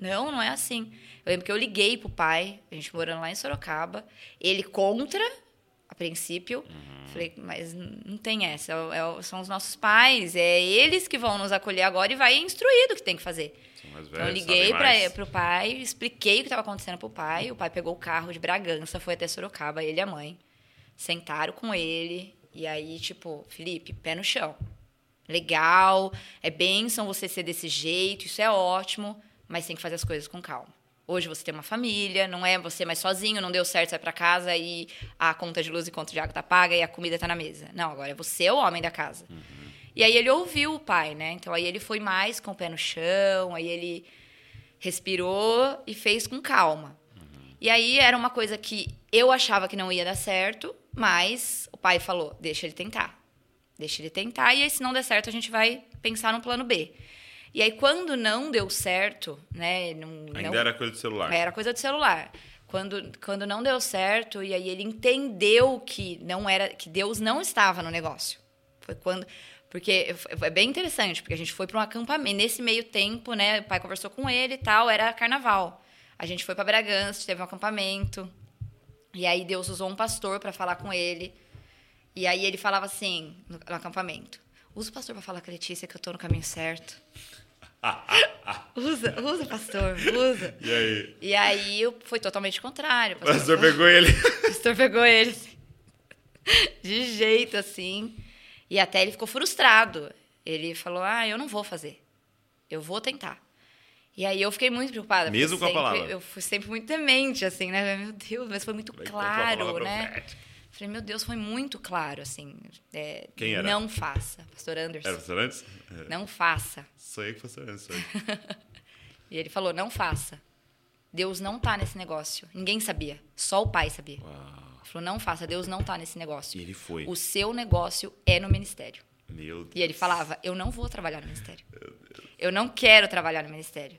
não, não é assim. Eu lembro que eu liguei pro pai, a gente morando lá em Sorocaba, ele contra, a princípio. Falei: mas não tem essa, é é são os nossos pais, é eles que vão nos acolher agora e vai instruir do que tem que fazer.
Mais
Então, eu
velhos,
liguei para pro pai, expliquei o que estava acontecendo pro pai. O pai pegou o carro de Bragança, foi até Sorocaba, ele e a mãe. Sentaram com ele. E aí, tipo, Felipe, pé no chão. Legal, é bênção você ser desse jeito, isso é ótimo, mas tem que fazer as coisas com calma. Hoje você tem uma família, não é você mais sozinho, não deu certo, sai pra casa e a conta de luz e conta de água tá paga e a comida tá na mesa. Não, agora é você o homem da casa. E aí ele ouviu o pai, né? Então aí ele foi mais com o pé no chão, aí ele respirou e fez com calma. E aí era uma coisa que eu achava que não ia dar certo, mas o pai falou: deixa ele tentar. Deixa ele tentar, e aí, se não der certo, a gente vai pensar no plano B. E aí, quando não deu certo, né? Não,
Ainda
não-
era coisa do celular.
era coisa do celular. Quando, quando não deu certo, e aí ele entendeu que não era que Deus não estava no negócio. Foi quando. Porque é bem interessante, porque a gente foi para um acampamento. Nesse meio tempo, né? O pai conversou com ele e tal, era carnaval. A gente foi para Bragança, teve um acampamento. E aí Deus usou um pastor para falar com ele. E aí ele falava assim, no, no acampamento: usa o pastor para falar com a Letícia que eu tô no caminho certo. usa, usa, pastor, usa.
E aí?
E aí foi totalmente contrário.
O pastor pegou ele.
o pastor pegou ele assim, de jeito assim. E até ele ficou frustrado. Ele falou: Ah, eu não vou fazer. Eu vou tentar. E aí eu fiquei muito preocupada.
Mesmo com a
sempre-
palavra?
Eu fui sempre muito temente, assim, né? Meu Deus, mas foi muito
a
claro, né?
profética.
Falei, meu Deus, foi muito claro, assim. é,
Quem era?
Não faça. Pastor Anderson.
Era pastor antes? É.
Não faça.
Sou eu que pastor eu.
E ele falou: não faça. Deus não tá nesse negócio. Ninguém sabia. Só o pai sabia.
Uau.
Ele falou: não faça, Deus não tá nesse negócio.
E ele foi.
O seu negócio é no ministério.
Meu Deus.
E ele falava: eu não vou trabalhar no ministério. Eu não quero trabalhar no ministério.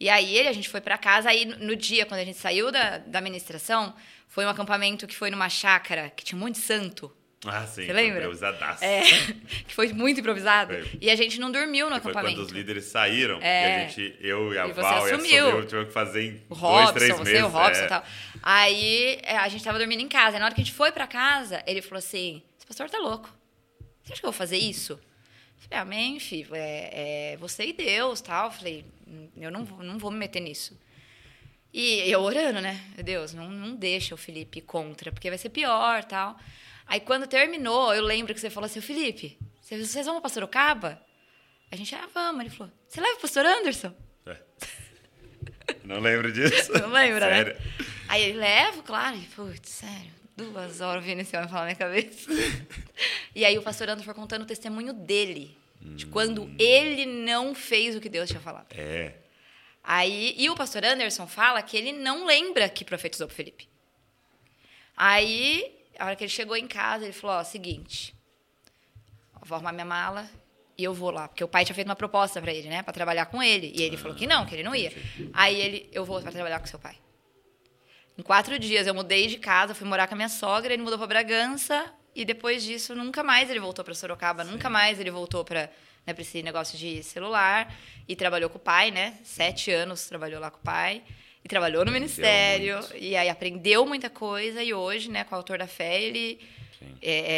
E aí ele, a gente foi pra casa, aí no no dia, quando a gente saiu da, da ministração, foi um acampamento que foi numa chácara, que tinha um monte de santo.
Ah, sim.
Você lembra?
Improvisadaço.
É, que foi muito improvisado.
Foi.
E a gente não dormiu no
Foi
acampamento.
quando os líderes saíram
É.
e a gente, eu e a
E você
Val e a
assumiu.
Tivemos que fazer em
O
dois,
Robson,
três
você,
meses.
o Robson
é.
e tal. Aí é, a gente tava dormindo em casa. E na hora que a gente foi pra casa, ele falou assim: esse pastor tá louco. Você acha que eu vou fazer isso? Eu falei, amém, filho. É, é você e Deus tal. Eu falei, eu não, vou- não vou me meter nisso. E eu orando, né? Meu Deus, não, não deixa o Felipe contra, porque vai ser pior tal. Aí quando terminou, eu lembro que você falou assim, "Ô, Felipe, vocês vão pra Sorocaba? A gente, ah, vamos. Ele falou, você leva o pastor Anderson?
É. Não lembro disso.
Não lembra,
Sério.
né? Aí ele levo, claro. E, putz, sério, duas horas ouvindo esse homem falar na minha cabeça. e aí o pastor Anderson foi contando o testemunho dele. De quando ele não fez o que Deus tinha falado.
É.
Aí, e o pastor Anderson fala que ele não lembra que profetizou pro Felipe. Aí, a hora que ele chegou em casa, ele falou: Ó, seguinte, vou arrumar minha mala e eu vou lá. Porque o pai tinha feito uma proposta para ele, né, para trabalhar com ele. E ele falou que não, que ele não ia. Aí ele: Eu vou para trabalhar com seu pai. Em quatro dias eu mudei de casa, fui morar com a minha sogra, ele mudou para Bragança. E depois disso, nunca mais ele voltou para Sorocaba, nunca mais ele voltou para né, esse negócio de celular. E trabalhou com o pai, né? Sete anos trabalhou lá com o pai. E trabalhou no
Aprendeu
ministério.
muito.
E aí aprendeu muita coisa. E hoje, né, com o autor da fé, ele
Sim.
é,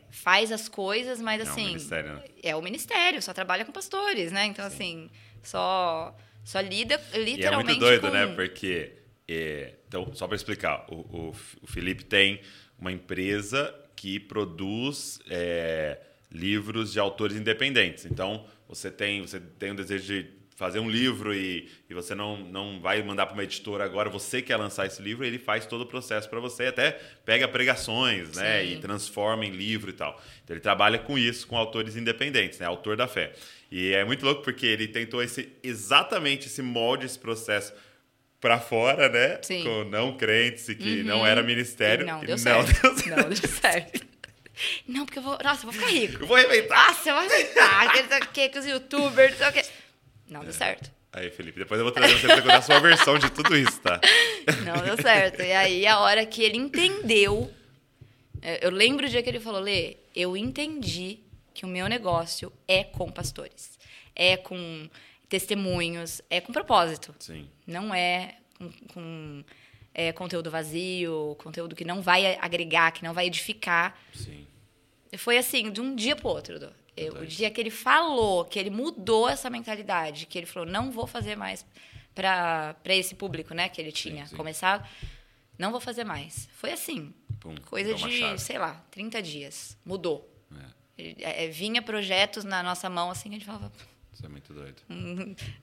é, faz as coisas, mas
É um
assim.
ministério, né?
É o ministério, só trabalha com pastores, né? Então, assim, só, só lida
E é
literalmente.
muito doido,
com...
né? Porque. é, então, só para explicar, o, o, o Felipe tem uma empresa que produz é, livros de autores independentes. Então, você tem, você tem o desejo de fazer um livro e, e você não, não vai mandar para uma editora agora, você quer lançar esse livro, ele faz todo o processo para você, até pega pregações, né?
Sim.
E transforma em livro e tal. Então, ele trabalha com isso, com autores independentes, né? Autor da fé. E é muito louco porque ele tentou esse, exatamente esse molde, esse processo para fora, né?
Sim.
Com não crentes e que
Uhum.
não era ministério.
E não
E
deu certo.
deu certo.
Não deu certo. Não, porque eu vou. Nossa, eu vou ficar rico.
Eu vou arrebentar.
Nossa, eu vou arrebentar. O quê, com os youtubers, não sei o quê. Não
É.
deu certo.
Aí, Felipe, depois eu vou trazer você para contar a sua versão de tudo isso, tá?
Não deu certo. E aí, a hora que ele entendeu. é, Eu lembro o dia que ele falou: Lê, eu entendi que o meu negócio é com pastores. É com testemunhos, é com propósito.
Sim.
Não é com, com, é, conteúdo vazio, conteúdo que não vai agregar, que não vai edificar.
Sim.
Foi assim, de um dia pro outro. Dô. Eu- o dia que ele falou, que ele mudou essa mentalidade, que ele falou, não vou fazer mais para esse público, né, que ele tinha
sim.
começado, não vou fazer mais. Foi assim,
Pum,
coisa de,
chave.
sei lá, 30 dias. Mudou.
É,
Ele- é, é, vinha projetos na nossa mão, assim, a gente falava,
isso é muito doido.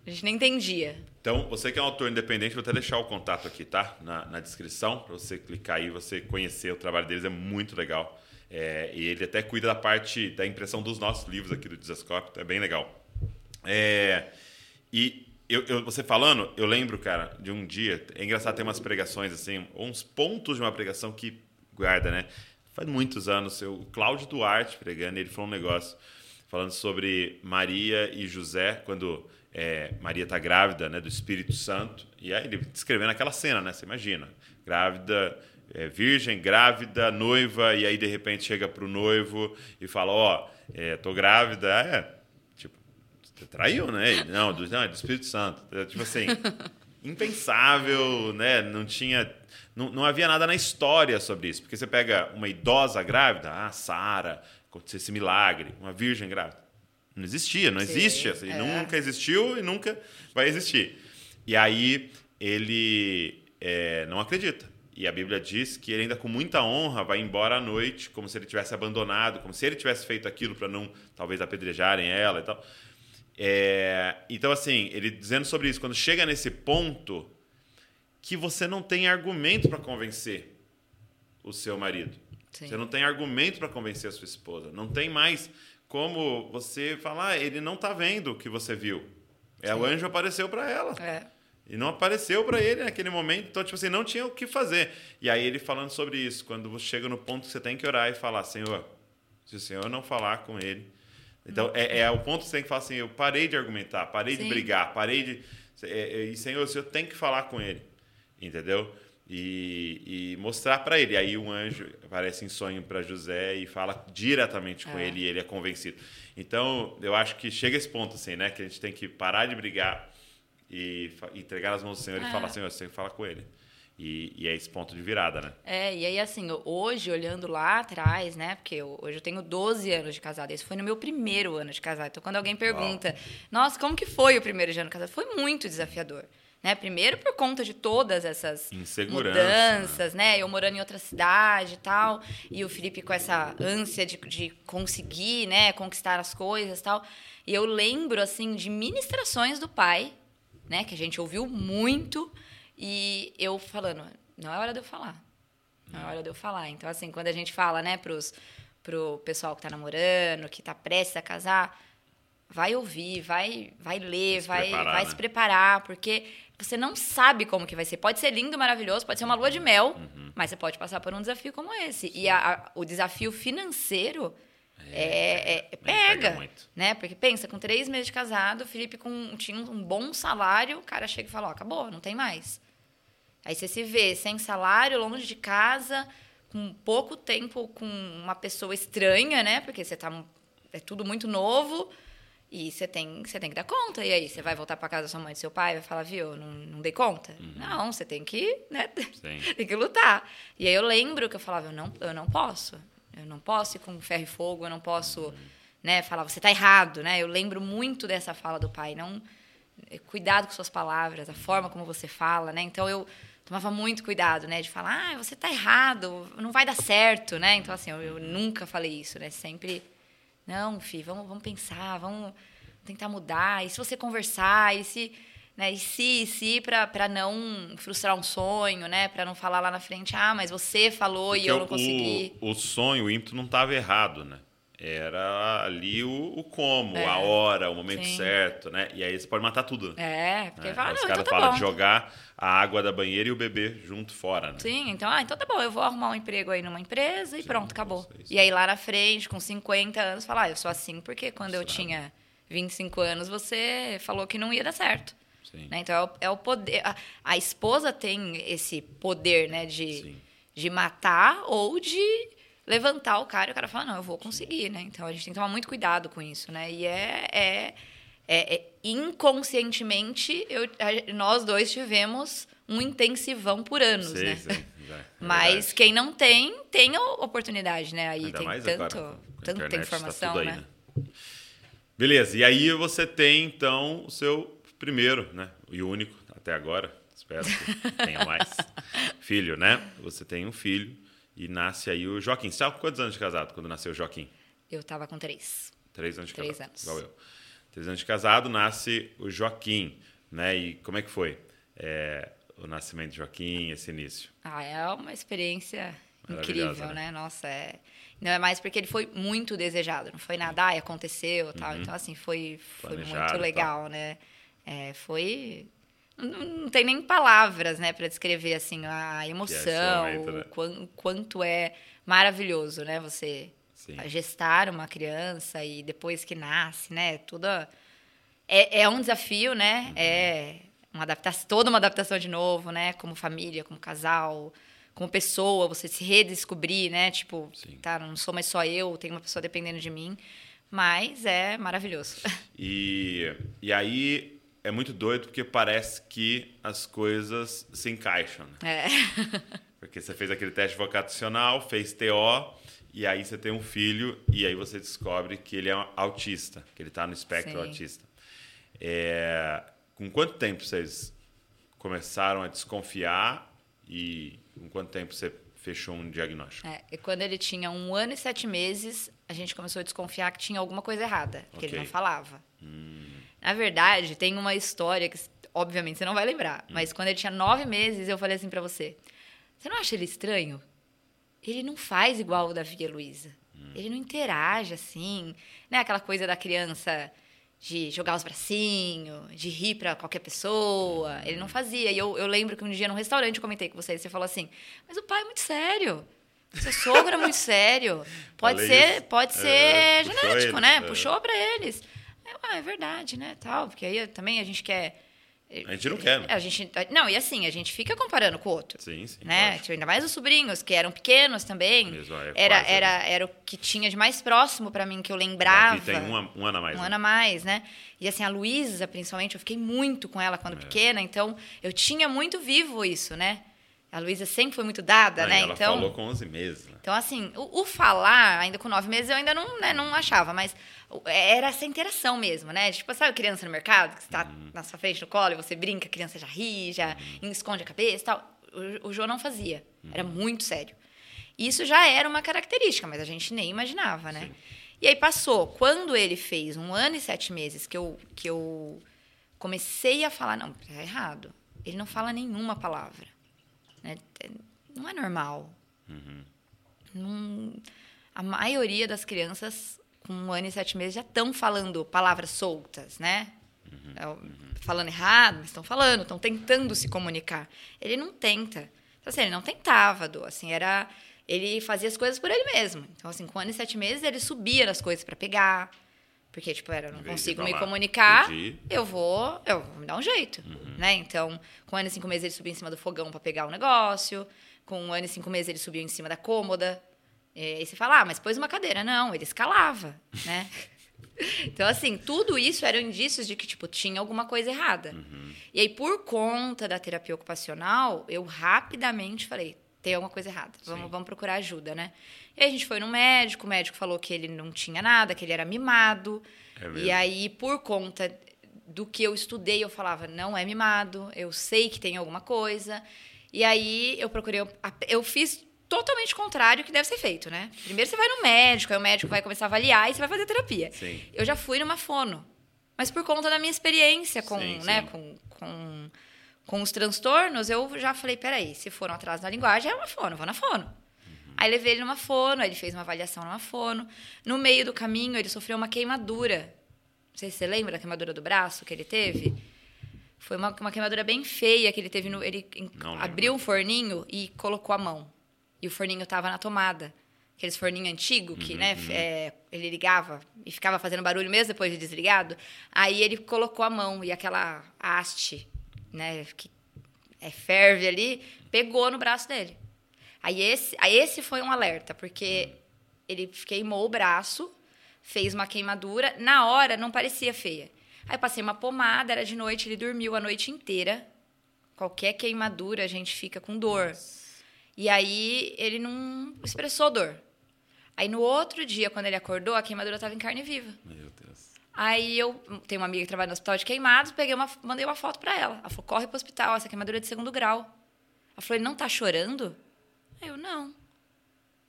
a gente nem entendia.
Então, você que é um autor independente, vou até deixar o contato aqui, tá? Na, na descrição, para você clicar aí, você conhecer o trabalho deles, é muito legal. É, e ele até cuida da parte da impressão dos nossos livros aqui do Desascope, então é bem legal. É, e eu, eu- você falando, eu lembro, cara, de um dia, é engraçado ter umas pregações assim, uns pontos de uma pregação que guarda, né? Faz muitos anos, o Cláudio Duarte pregando, ele falou um negócio falando sobre Maria e José, quando é, Maria está grávida né, do Espírito Santo, e aí ele descrevendo aquela cena, né? Você imagina, grávida, é, virgem, grávida, noiva, e aí de repente chega pro noivo e fala, ó, é, tô grávida, é, tipo, você traiu, né? Ele, Não, do, não, é do Espírito Santo. É, Tipo assim, impensável, né? Não tinha. Não, não havia nada na história sobre isso. Porque você pega uma idosa grávida, ah, Sara, aconteceu esse milagre, uma virgem grávida. Não existia, não
Sim,
existe. Assim,
é.
Nunca existiu e nunca vai existir. E aí ele é, não acredita. E a Bíblia diz que ele ainda com muita honra vai embora à noite, como se ele tivesse abandonado, como se ele tivesse feito aquilo para não, talvez, apedrejarem ela e tal. É, então, assim, ele dizendo sobre isso, quando chega nesse ponto que você não tem argumento para convencer o seu marido.
Sim.
Você não tem argumento para convencer a sua esposa. Não tem mais como você falar, "Ah, ele não está vendo o que você viu. É, o anjo apareceu para ela.
É.
E não apareceu para ele naquele momento. Então, tipo assim, não tinha o que fazer. E aí ele falando sobre isso, quando você chega no ponto que você tem que orar e falar, Senhor, se o Senhor não falar com ele. Então, é, é o ponto que você tem que falar assim, eu parei de argumentar, parei de
Sim.
brigar, parei de... é, é, E, Senhor, o Senhor tem que falar com ele. Entendeu? E, e mostrar para ele. Aí um anjo aparece em sonho para José e fala diretamente com
É.
ele e ele é convencido. Então, eu acho que chega esse ponto, assim, né? Que a gente tem que parar de brigar e entregar nas mãos do Senhor e
É.
falar, Senhor, você tem que falar com ele. E, e é esse ponto de virada, né?
É, e aí assim, hoje, olhando lá atrás, né? Porque eu- hoje eu tenho 12 anos de casada. Esse foi no meu primeiro ano de casada. Então, quando alguém pergunta, nossa, como que foi o primeiro ano de casada? Foi muito desafiador. Né? Primeiro por conta de todas essas mudanças, né? Eu morando em outra cidade e tal, e o Felipe com essa ânsia de, de conseguir, né, conquistar as coisas e tal. E eu lembro, assim, de ministrações do pai, né, que a gente ouviu muito, e eu falando, não é hora de eu falar. Não é hora de eu falar. Então, assim, quando a gente fala, né, pros, pro pessoal que tá namorando, que tá prestes a casar, vai ouvir, vai, vai ler,
Se
vai,
preparar,
vai
né?
se preparar, porque você não sabe como que vai ser. Pode ser lindo, maravilhoso, pode ser uma lua de mel,
Uhum.
mas você pode passar por um desafio como esse. E a- a- o desafio financeiro é, é- pega,
pega muito.
né? Porque pensa, com três meses de casado, o Felipe com, tinha um bom salário, o cara chega e fala, ó, acabou, não tem mais. Aí você se vê sem salário, longe de casa, com pouco tempo com uma pessoa estranha, né? Porque você tá é tudo muito novo e você tem, você tem que dar conta. E aí você vai voltar para casa da sua mãe e do seu pai, vai falar, viu, não, não dei conta? Não, você tem que, né? Tem que lutar. E aí eu lembro que eu falava, eu não, eu não posso. Eu não posso ir com ferro e fogo, eu não posso, né, falar, você tá errado, né? Eu lembro muito dessa fala do pai, não eh, cuidado com suas palavras, a forma como você fala, né? Então eu tomava muito cuidado, né, de falar, ah, você tá errado, não vai dar certo, né? Então assim, eu, eu nunca falei isso, né? Sempre não, filho, vamos, vamos pensar, vamos tentar mudar. E se você conversar, e se, né, e se, e se para não frustrar um sonho, né, para não falar lá na frente, ah, mas você falou e
Porque
eu não
o-
consegui.
O, sonho, o ímpeto não estava errado, né? Era ali o, o como,
É.
a hora, o momento
Sim.
certo, né? E aí você pode matar tudo. né?
É, porque
É,
fala,
os
não,
caras
então tá
falam de jogar a água da banheira e o bebê junto fora, né?
Sim, então, ah, então tá bom, eu vou arrumar um emprego aí numa empresa e pronto, acabou.
sim.
E aí lá na frente, com 50 anos, falar, ah, eu sou assim porque quando eu
Sabe.
tinha 25 anos você falou que não ia dar certo.
Sim.
Né? Então é o, é o poder. A, a esposa tem esse poder, né, de,
Sim.
de matar ou de levantar o cara e o cara fala, não, eu vou conseguir, né? Então a gente tem que tomar muito cuidado com isso, né? E é. é, é- é- inconscientemente, eu, a- nós dois tivemos um intensivão por anos,
Sei,
né?
sei, é, é
Mas quem não tem, tem a oportunidade, né? Aí
Ainda
tem
mais
tanto,
agora,
tanta
tá
informação,
tudo aí,
né?
Beleza, e aí você tem, então, o seu primeiro, né? E único, até agora, espero que tenha mais, filho, né? Você tem um filho e nasce aí o Joaquim. Você estava com quantos anos de casado quando nasceu o Joaquim?
Eu tava com três.
Três anos de
Três
casado,
anos.
igual eu. Três anos de casado, nasce o Joaquim, né? E como é que foi é, o nascimento de Joaquim, esse início?
Ah, é uma experiência incrível,
né?
né? Nossa, é... Não é mais porque ele foi muito desejado. Não foi nada, ai, aconteceu tal. Então, assim, foi, foi
Uhum. Planejado
muito
tal.
legal, né? É, foi... Não, tem nem palavras, né, para descrever, assim, a emoção,
momento, né?
o quan- quanto é maravilhoso, né? Você
Sim.
gestar uma criança e depois que nasce, né? Toda... É, é um desafio, né?
Uhum.
É uma adaptação, toda uma adaptação de novo, né? Como família, como casal, como pessoa, você se redescobrir, né? Tipo,
Sim.
tá, não sou mais só eu, tem uma pessoa dependendo de mim. Mas é maravilhoso.
E, e aí é muito doido porque parece que as coisas se encaixam, né?
É.
Porque você fez aquele teste vocacional, fez TO, e aí você tem um filho, e aí você descobre que ele é autista, que ele está no espectro
Sim.
autista. É, com quanto tempo vocês começaram a desconfiar e com quanto tempo você fechou um diagnóstico?
É, e quando ele tinha um ano e sete meses, a gente começou a desconfiar que tinha alguma coisa errada, que ele não falava. Na verdade, tem uma história que, obviamente, você não vai lembrar, mas quando ele tinha nove meses, eu falei assim pra você: Você não acha ele estranho? Ele não faz igual o Davi e a Luísa. Ele não interage assim, né? Aquela coisa da criança de jogar os bracinhos, de rir pra qualquer pessoa. Ele não fazia. E eu, eu lembro que um dia num restaurante eu comentei com você, e você falou assim: Mas o pai é muito sério. Seu sogro é muito sério. Pode
Falei
ser,
isso.
pode
É,
ser
puxou
genético, né?
é.
Puxou pra eles. Ah, é verdade, né? Tal, porque aí também a gente quer.
A gente não quer, né?
A gente, não, e assim, a gente fica comparando com o outro.
Sim, sim.
Né? Tipo, ainda mais os sobrinhos, que eram pequenos também.
Mesma época,
Era,
quase, né?
era, era o que tinha de mais próximo pra mim, que eu lembrava.
Aqui tem um, um ano a mais.
Um
né?
ano a mais, né? E assim, a Luísa, principalmente, eu fiquei muito com ela
É.
quando pequena, então eu tinha muito vivo isso, né? A Luísa sempre foi muito dada, né?
Ela
então,
falou com 11 meses. Né?
então, assim, o, o falar, ainda com nove meses, eu ainda não, né, não achava, mas o- era essa interação mesmo, né? Tipo, sabe criança no mercado, que está
Uhum.
na sua frente no colo e você brinca, a criança já ri, já esconde a cabeça e tal. O, o João não fazia.
Uhum.
Era muito sério. Isso já era uma característica, mas a gente nem imaginava, né?
Sim.
E aí passou. Quando ele fez um ano e sete meses que eu, que eu comecei a falar, não, tá errado. Ele não fala nenhuma palavra. Né? Não é normal. Não- a maioria das crianças com um ano e sete meses já estão falando palavras soltas, né?
Uhum.
É, falando errado, mas estão falando, estão tentando se comunicar. Ele não tenta. Então, assim, ele não tentava, do assim, era ele fazia as coisas por ele mesmo. Então, assim, com um ano e sete meses, ele subia nas coisas para pegar. Porque, tipo, era, eu não consigo me comunicar,
pedir.
eu vou, eu vou me dar um jeito, né? Então, com um ano e cinco meses, ele subia em cima do fogão para pegar o negócio. Com um ano e cinco meses, ele subiu em cima da cômoda. E aí você fala, ah, mas pôs uma cadeira. Não, ele escalava, né? Então, assim, tudo isso eram indícios de que, tipo, tinha alguma coisa errada. E aí, por conta da terapia ocupacional, eu rapidamente falei, tem alguma coisa errada, vamos, vamos procurar ajuda, né? E aí a gente foi no médico, o médico falou que ele não tinha nada, que ele era mimado.
É mesmo?
e aí, por conta do que eu estudei, eu falava, não é mimado, eu sei que tem alguma coisa. E aí eu procurei, eu fiz totalmente contrário que deve ser feito, né? Primeiro você vai no médico, aí o médico vai começar a avaliar e você vai fazer terapia.
Sim.
Eu já fui numa fono, mas por conta da minha experiência com,
Sim,
né,
sim.
com, com, com os transtornos, eu já falei, peraí, se foram atrás da linguagem, é uma fono, vou na fono. Aí levei ele numa fono, aí ele fez uma avaliação numa fono. No meio do caminho, ele sofreu uma queimadura. Não sei se você lembra da queimadura do braço que ele teve. Foi uma, uma queimadura bem feia que ele teve. No, ele
Não lembro.
abriu um forninho e colocou a mão. E o forninho estava na tomada. Aqueles forninhos antigos que, né, é, ele ligava e ficava fazendo barulho mesmo depois de desligado. Aí ele colocou a mão e aquela haste, né, que é, ferve ali, pegou no braço dele. Aí esse, aí esse foi um alerta, porque ele queimou o braço, fez uma queimadura, na hora não parecia feia. Aí passei uma pomada, era de noite, ele dormiu a noite inteira. Qualquer queimadura a gente fica com dor. E aí ele não expressou dor. Aí no outro dia, quando ele acordou, a queimadura estava em carne viva.
Meu Deus.
Aí eu tenho uma amiga que trabalha no hospital de queimados, peguei uma, mandei uma foto pra ela. Ela falou: corre pro hospital, essa queimadura é de segundo grau. Ela falou: ele não tá chorando? Eu, não.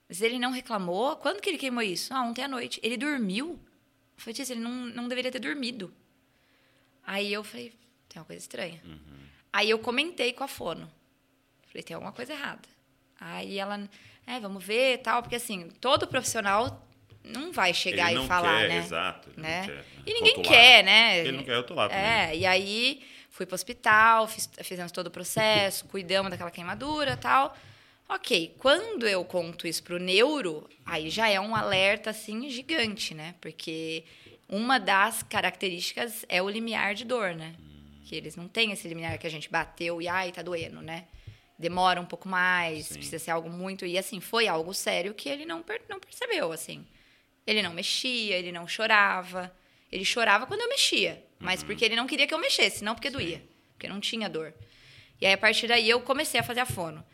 Mas ele não reclamou? Quando que ele queimou isso? Ah, ontem à noite. Ele dormiu? Eu falei, Tícia, ele não, não deveria ter dormido. Aí eu falei, tem uma coisa estranha. Aí eu comentei com a fono. Falei, tem alguma coisa errada. Aí ela, é, vamos ver tal, porque assim, todo profissional não vai chegar
Ele
e falar,
quer,
né?
exato. ele não
né?
quer
E ninguém
rotular.
quer, né?
Ele não quer rotular também.
É, e aí fui pro hospital, fiz- fizemos todo o processo, cuidamos daquela queimadura tal. Ok, quando eu conto isso pro neuro, aí já é um alerta, assim, gigante, né? Porque uma das características é o limiar de dor, né? Que eles não têm esse limiar que a gente bateu e, ai, tá doendo, né? Demora um pouco mais,
Sim.
precisa ser algo muito... E, assim, foi algo sério que ele não, per- não percebeu, assim. Ele não mexia, ele não chorava. Ele chorava quando eu mexia, mas
Uhum.
porque ele não queria que eu mexesse, não porque doía, porque não tinha dor. E aí, a partir daí, eu comecei a fazer a fono.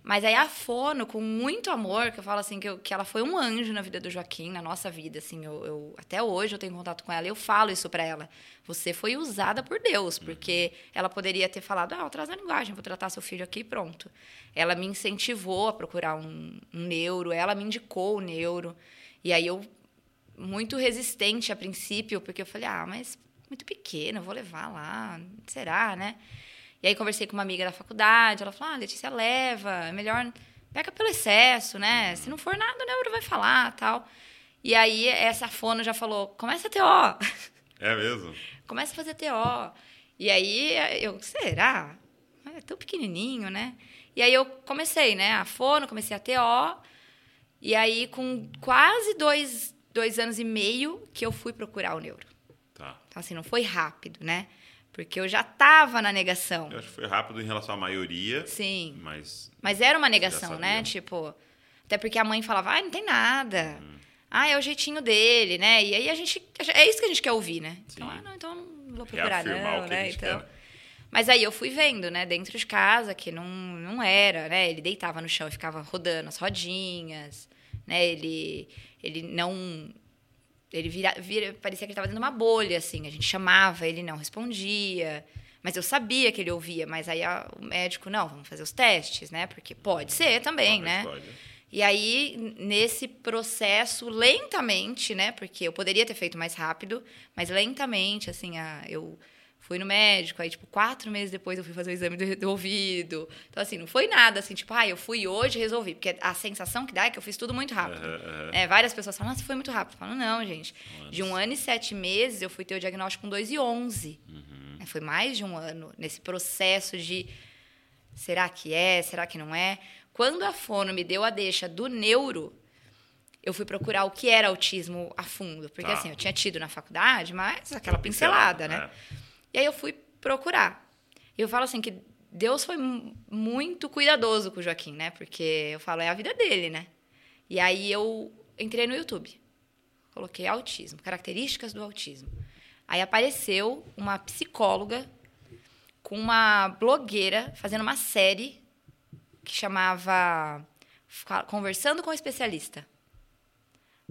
Mas aí a fono, com muito amor, que eu falo assim, que, eu- que ela foi um anjo na vida do Joaquim, na nossa vida, assim, eu, eu- até hoje eu tenho contato com ela, e eu falo isso pra ela. Você foi usada por Deus, porque ela poderia ter falado, ah, eu trago a linguagem, vou tratar seu filho aqui e pronto. Ela me incentivou a procurar um, um neuro, ela me indicou o neuro, e aí eu, muito resistente a princípio, porque eu falei, ah, mas muito pequeno, vou levar lá, será, né? E aí conversei com uma amiga da faculdade, ela falou: "Ah, Letícia leva, é melhor pega pelo excesso, né? Se não for nada, o neuro vai falar, tal". E aí essa fono já falou: "Começa a TO".
É mesmo?
Começa a fazer TO. E aí eu, será? É tão pequenininho, né? E aí eu comecei, né? A fono, comecei a TO. E aí, com quase dois, dois anos e meio, que eu fui procurar o neuro.
Tá.
Então, assim, não foi rápido, né? Porque eu já tava na negação.
Eu acho que foi rápido em relação à maioria,
Sim.
mas
Mas era uma negação, né? Tipo, até porque a mãe falava, ai, não tem nada.
Uhum.
Ah, é o jeitinho dele, né? E aí a gente. É isso que a gente quer ouvir, né? Então,
Sim.
ah, não, então não vou procurar,
reafirmar
não,
o que a
né? Então.
quer.
Mas aí eu fui vendo, né, dentro de casa, que não, não era, né? Ele deitava no chão e ficava rodando as rodinhas, né? Ele, ele não. Ele vira, vira, parecia que ele estava dentro de uma bolha, assim. A gente chamava, ele não respondia. Mas eu sabia que ele ouvia, mas aí a- o médico, não, vamos fazer os testes, né? Porque pode ser também, né?
pode.
E aí, nesse processo, lentamente, né? Porque eu poderia ter feito mais rápido, mas lentamente, assim, a, eu Fui no médico, aí, tipo, quatro meses depois eu fui fazer o exame do, do ouvido. Então, assim, não foi nada assim, tipo, ah, eu fui hoje e resolvi. Porque a sensação que dá é que eu fiz tudo muito rápido.
Aham.
É, várias pessoas falam, nossa, foi muito rápido. Eu falo, não, gente. De um ano e sete meses, eu fui ter o diagnóstico com dois e onze. É, Foi mais de um ano nesse processo de será que é, será que não é? Quando a fono me deu a deixa do neuro, eu fui procurar o que era autismo a fundo. Porque,
Tá.
assim, eu tinha tido na faculdade, mas aquela pincelada, né? E aí eu fui procurar. Eu falo assim que Deus foi mu- muito cuidadoso com o Joaquim, né? Porque eu falo, é a vida dele, né? E aí eu entrei no YouTube. Coloquei autismo, características do autismo. Aí apareceu uma psicóloga com uma blogueira fazendo uma série que chamava Conversando com o Especialista.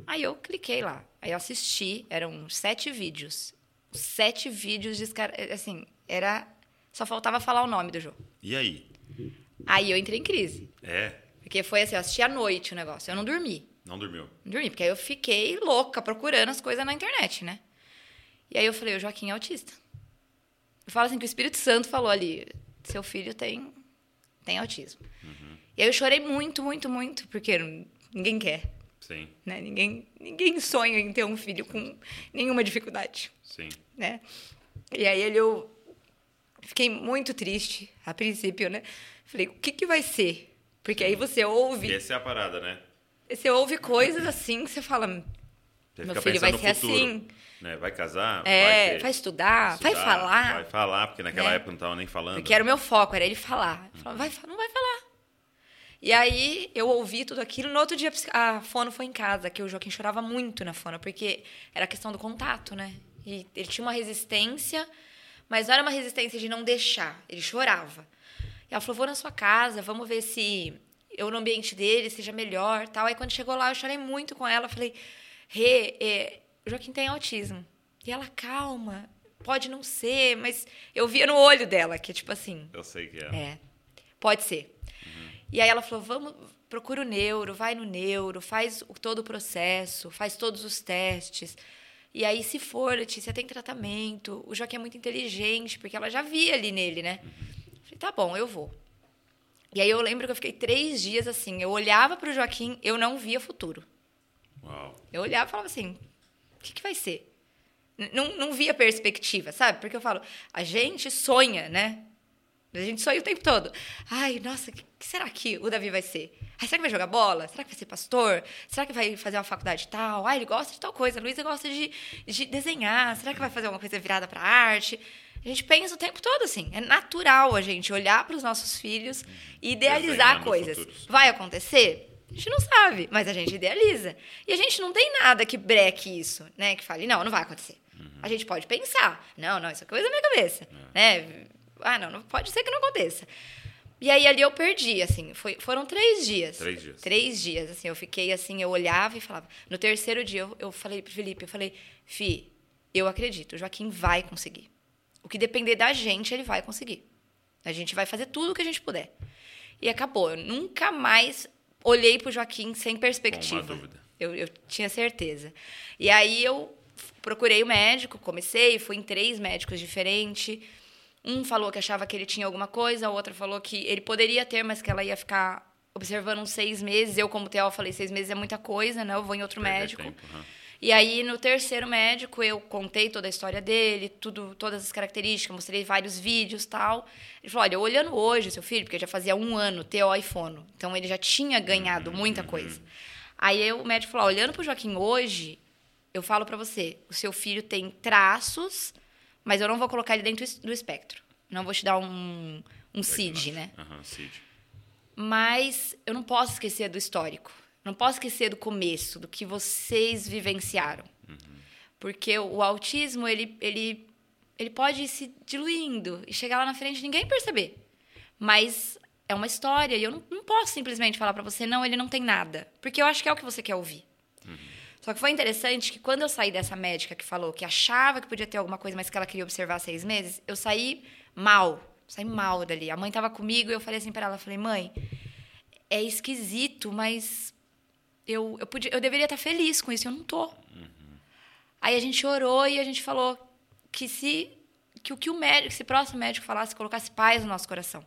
Aí eu cliquei lá. Aí eu assisti, eram sete vídeos. Sete vídeos, descar... assim, era... Só faltava falar o nome do jogo.
E aí?
Aí eu entrei em crise.
É?
Porque foi assim, eu assisti à noite o negócio. Eu não dormi.
Não dormiu?
Não dormi, porque aí eu fiquei louca procurando as coisas na internet, né? E aí eu falei, o Joaquim é autista. Eu falo assim que o Espírito Santo falou ali, seu filho tem, tem autismo. E aí eu chorei muito, muito, muito, porque ninguém quer,
Sim,
né? Ninguém, ninguém sonha em ter um filho com nenhuma dificuldade,
sim.
né? E aí ele, eu fiquei muito triste, a princípio, né? Falei, o que que vai ser? Porque aí você ouve,
E essa é a parada, né?
você ouve coisas assim que você fala,
Você
Meu filho vai ser
futuro,
assim.
Né? Vai casar?
É,
vai,
vai estudar, vai
estudar,
falar.
Vai falar, porque naquela
né?
época não estava nem falando.
Porque era o meu foco, era ele falar. Falava, vai, não vai falar. E aí eu ouvi tudo aquilo. No outro dia a fono foi em casa, que o Joaquim chorava muito na fono, porque era questão do contato, né? E ele tinha uma resistência, mas não era uma resistência de não deixar, ele chorava. E ela falou: vou na sua casa, vamos ver se eu no ambiente dele seja melhor tal. Aí quando chegou lá, eu chorei muito com ela. Falei: Rê, é, o Joaquim tem autismo. E ela, calma, pode não ser, mas eu via no olho dela que, tipo assim,
Eu sei que é.
é, pode ser. E aí ela falou: vamos, procura o neuro, vai no neuro, faz o- todo o processo, faz todos os testes. E aí, se for, Letícia, tem tratamento. O Joaquim é muito inteligente, porque ela já via ali nele, né? Falei, tá bom, eu vou. E aí eu lembro que eu fiquei três dias assim. Eu olhava para o Joaquim, eu não via futuro.
Uau.
Eu olhava e falava assim: o que, que vai ser? Não, não via perspectiva, sabe? Porque eu falo, a gente sonha, né? A gente sonha o tempo todo. Ai, nossa, o que, que será que o Davi vai ser? Ai, será que vai jogar bola? Será que vai ser pastor? Será que vai fazer uma faculdade tal? Ai, ele gosta de tal coisa. A Luísa gosta de, de desenhar. Será que vai fazer alguma coisa virada para arte? A gente pensa o tempo todo assim. É natural a gente olhar para os nossos filhos e idealizar
Desenhando
coisas.
futuros.
Vai acontecer? A gente não sabe, mas a gente idealiza. E a gente não tem nada que breque isso, né? Que fale, não, não vai acontecer.
Uhum.
A gente pode pensar, não, não, isso é coisa da minha cabeça,
É.
né? Ah, não, não pode ser que não aconteça. E aí ali eu perdi, assim, foi, foram três dias.
Três dias.
Três dias, assim, eu fiquei assim, eu olhava e falava. No terceiro dia eu, eu falei pro Felipe, eu falei, Fi, eu acredito, o Joaquim vai conseguir. O que depender da gente, ele vai conseguir. A gente vai fazer tudo o que a gente puder. E acabou. Eu nunca mais olhei pro Joaquim sem perspectiva.
Com uma dúvida.
Eu, eu tinha certeza. E aí eu procurei o médico, comecei, fui em três médicos diferentes. Um falou que achava que ele tinha alguma coisa, a outra falou que ele poderia ter, mas que ela ia ficar observando uns seis meses. Eu, como TEL, falei, seis meses é muita coisa, né? Eu vou em outro
Perder
médico.
tempo, aham.
E aí, no terceiro médico, eu contei toda a história dele, tudo, todas as características, mostrei vários vídeos tal. Ele falou: olha, olhando hoje, seu filho, porque já fazia um ano TO e fono, então ele já tinha ganhado muita coisa. Aí eu, o médico falou: olhando pro Joaquim hoje, eu falo pra você, o seu filho tem traços, mas eu não vou colocar ele dentro do espectro. Não vou te dar um, um CID, né?
Aham, CID.
Mas eu não posso esquecer do histórico. Não posso esquecer do começo, do que vocês vivenciaram. Porque o autismo, ele, ele, ele pode ir se diluindo e chegar lá na frente e ninguém perceber. Mas é uma história e eu não, não posso simplesmente falar pra você, não, ele não tem nada. Porque eu acho que é o que você quer ouvir. Só que foi interessante que quando eu saí dessa médica que falou que achava que podia ter alguma coisa, mas que ela queria observar seis meses, eu saí mal. Saí mal dali. A mãe tava comigo e eu falei assim pra ela, falei, mãe, é esquisito, mas eu, eu, podia, eu deveria estar feliz com isso, eu não tô. Aí a gente orou e a gente falou que se que o que o médico, esse próximo médico falasse, colocasse paz no nosso coração.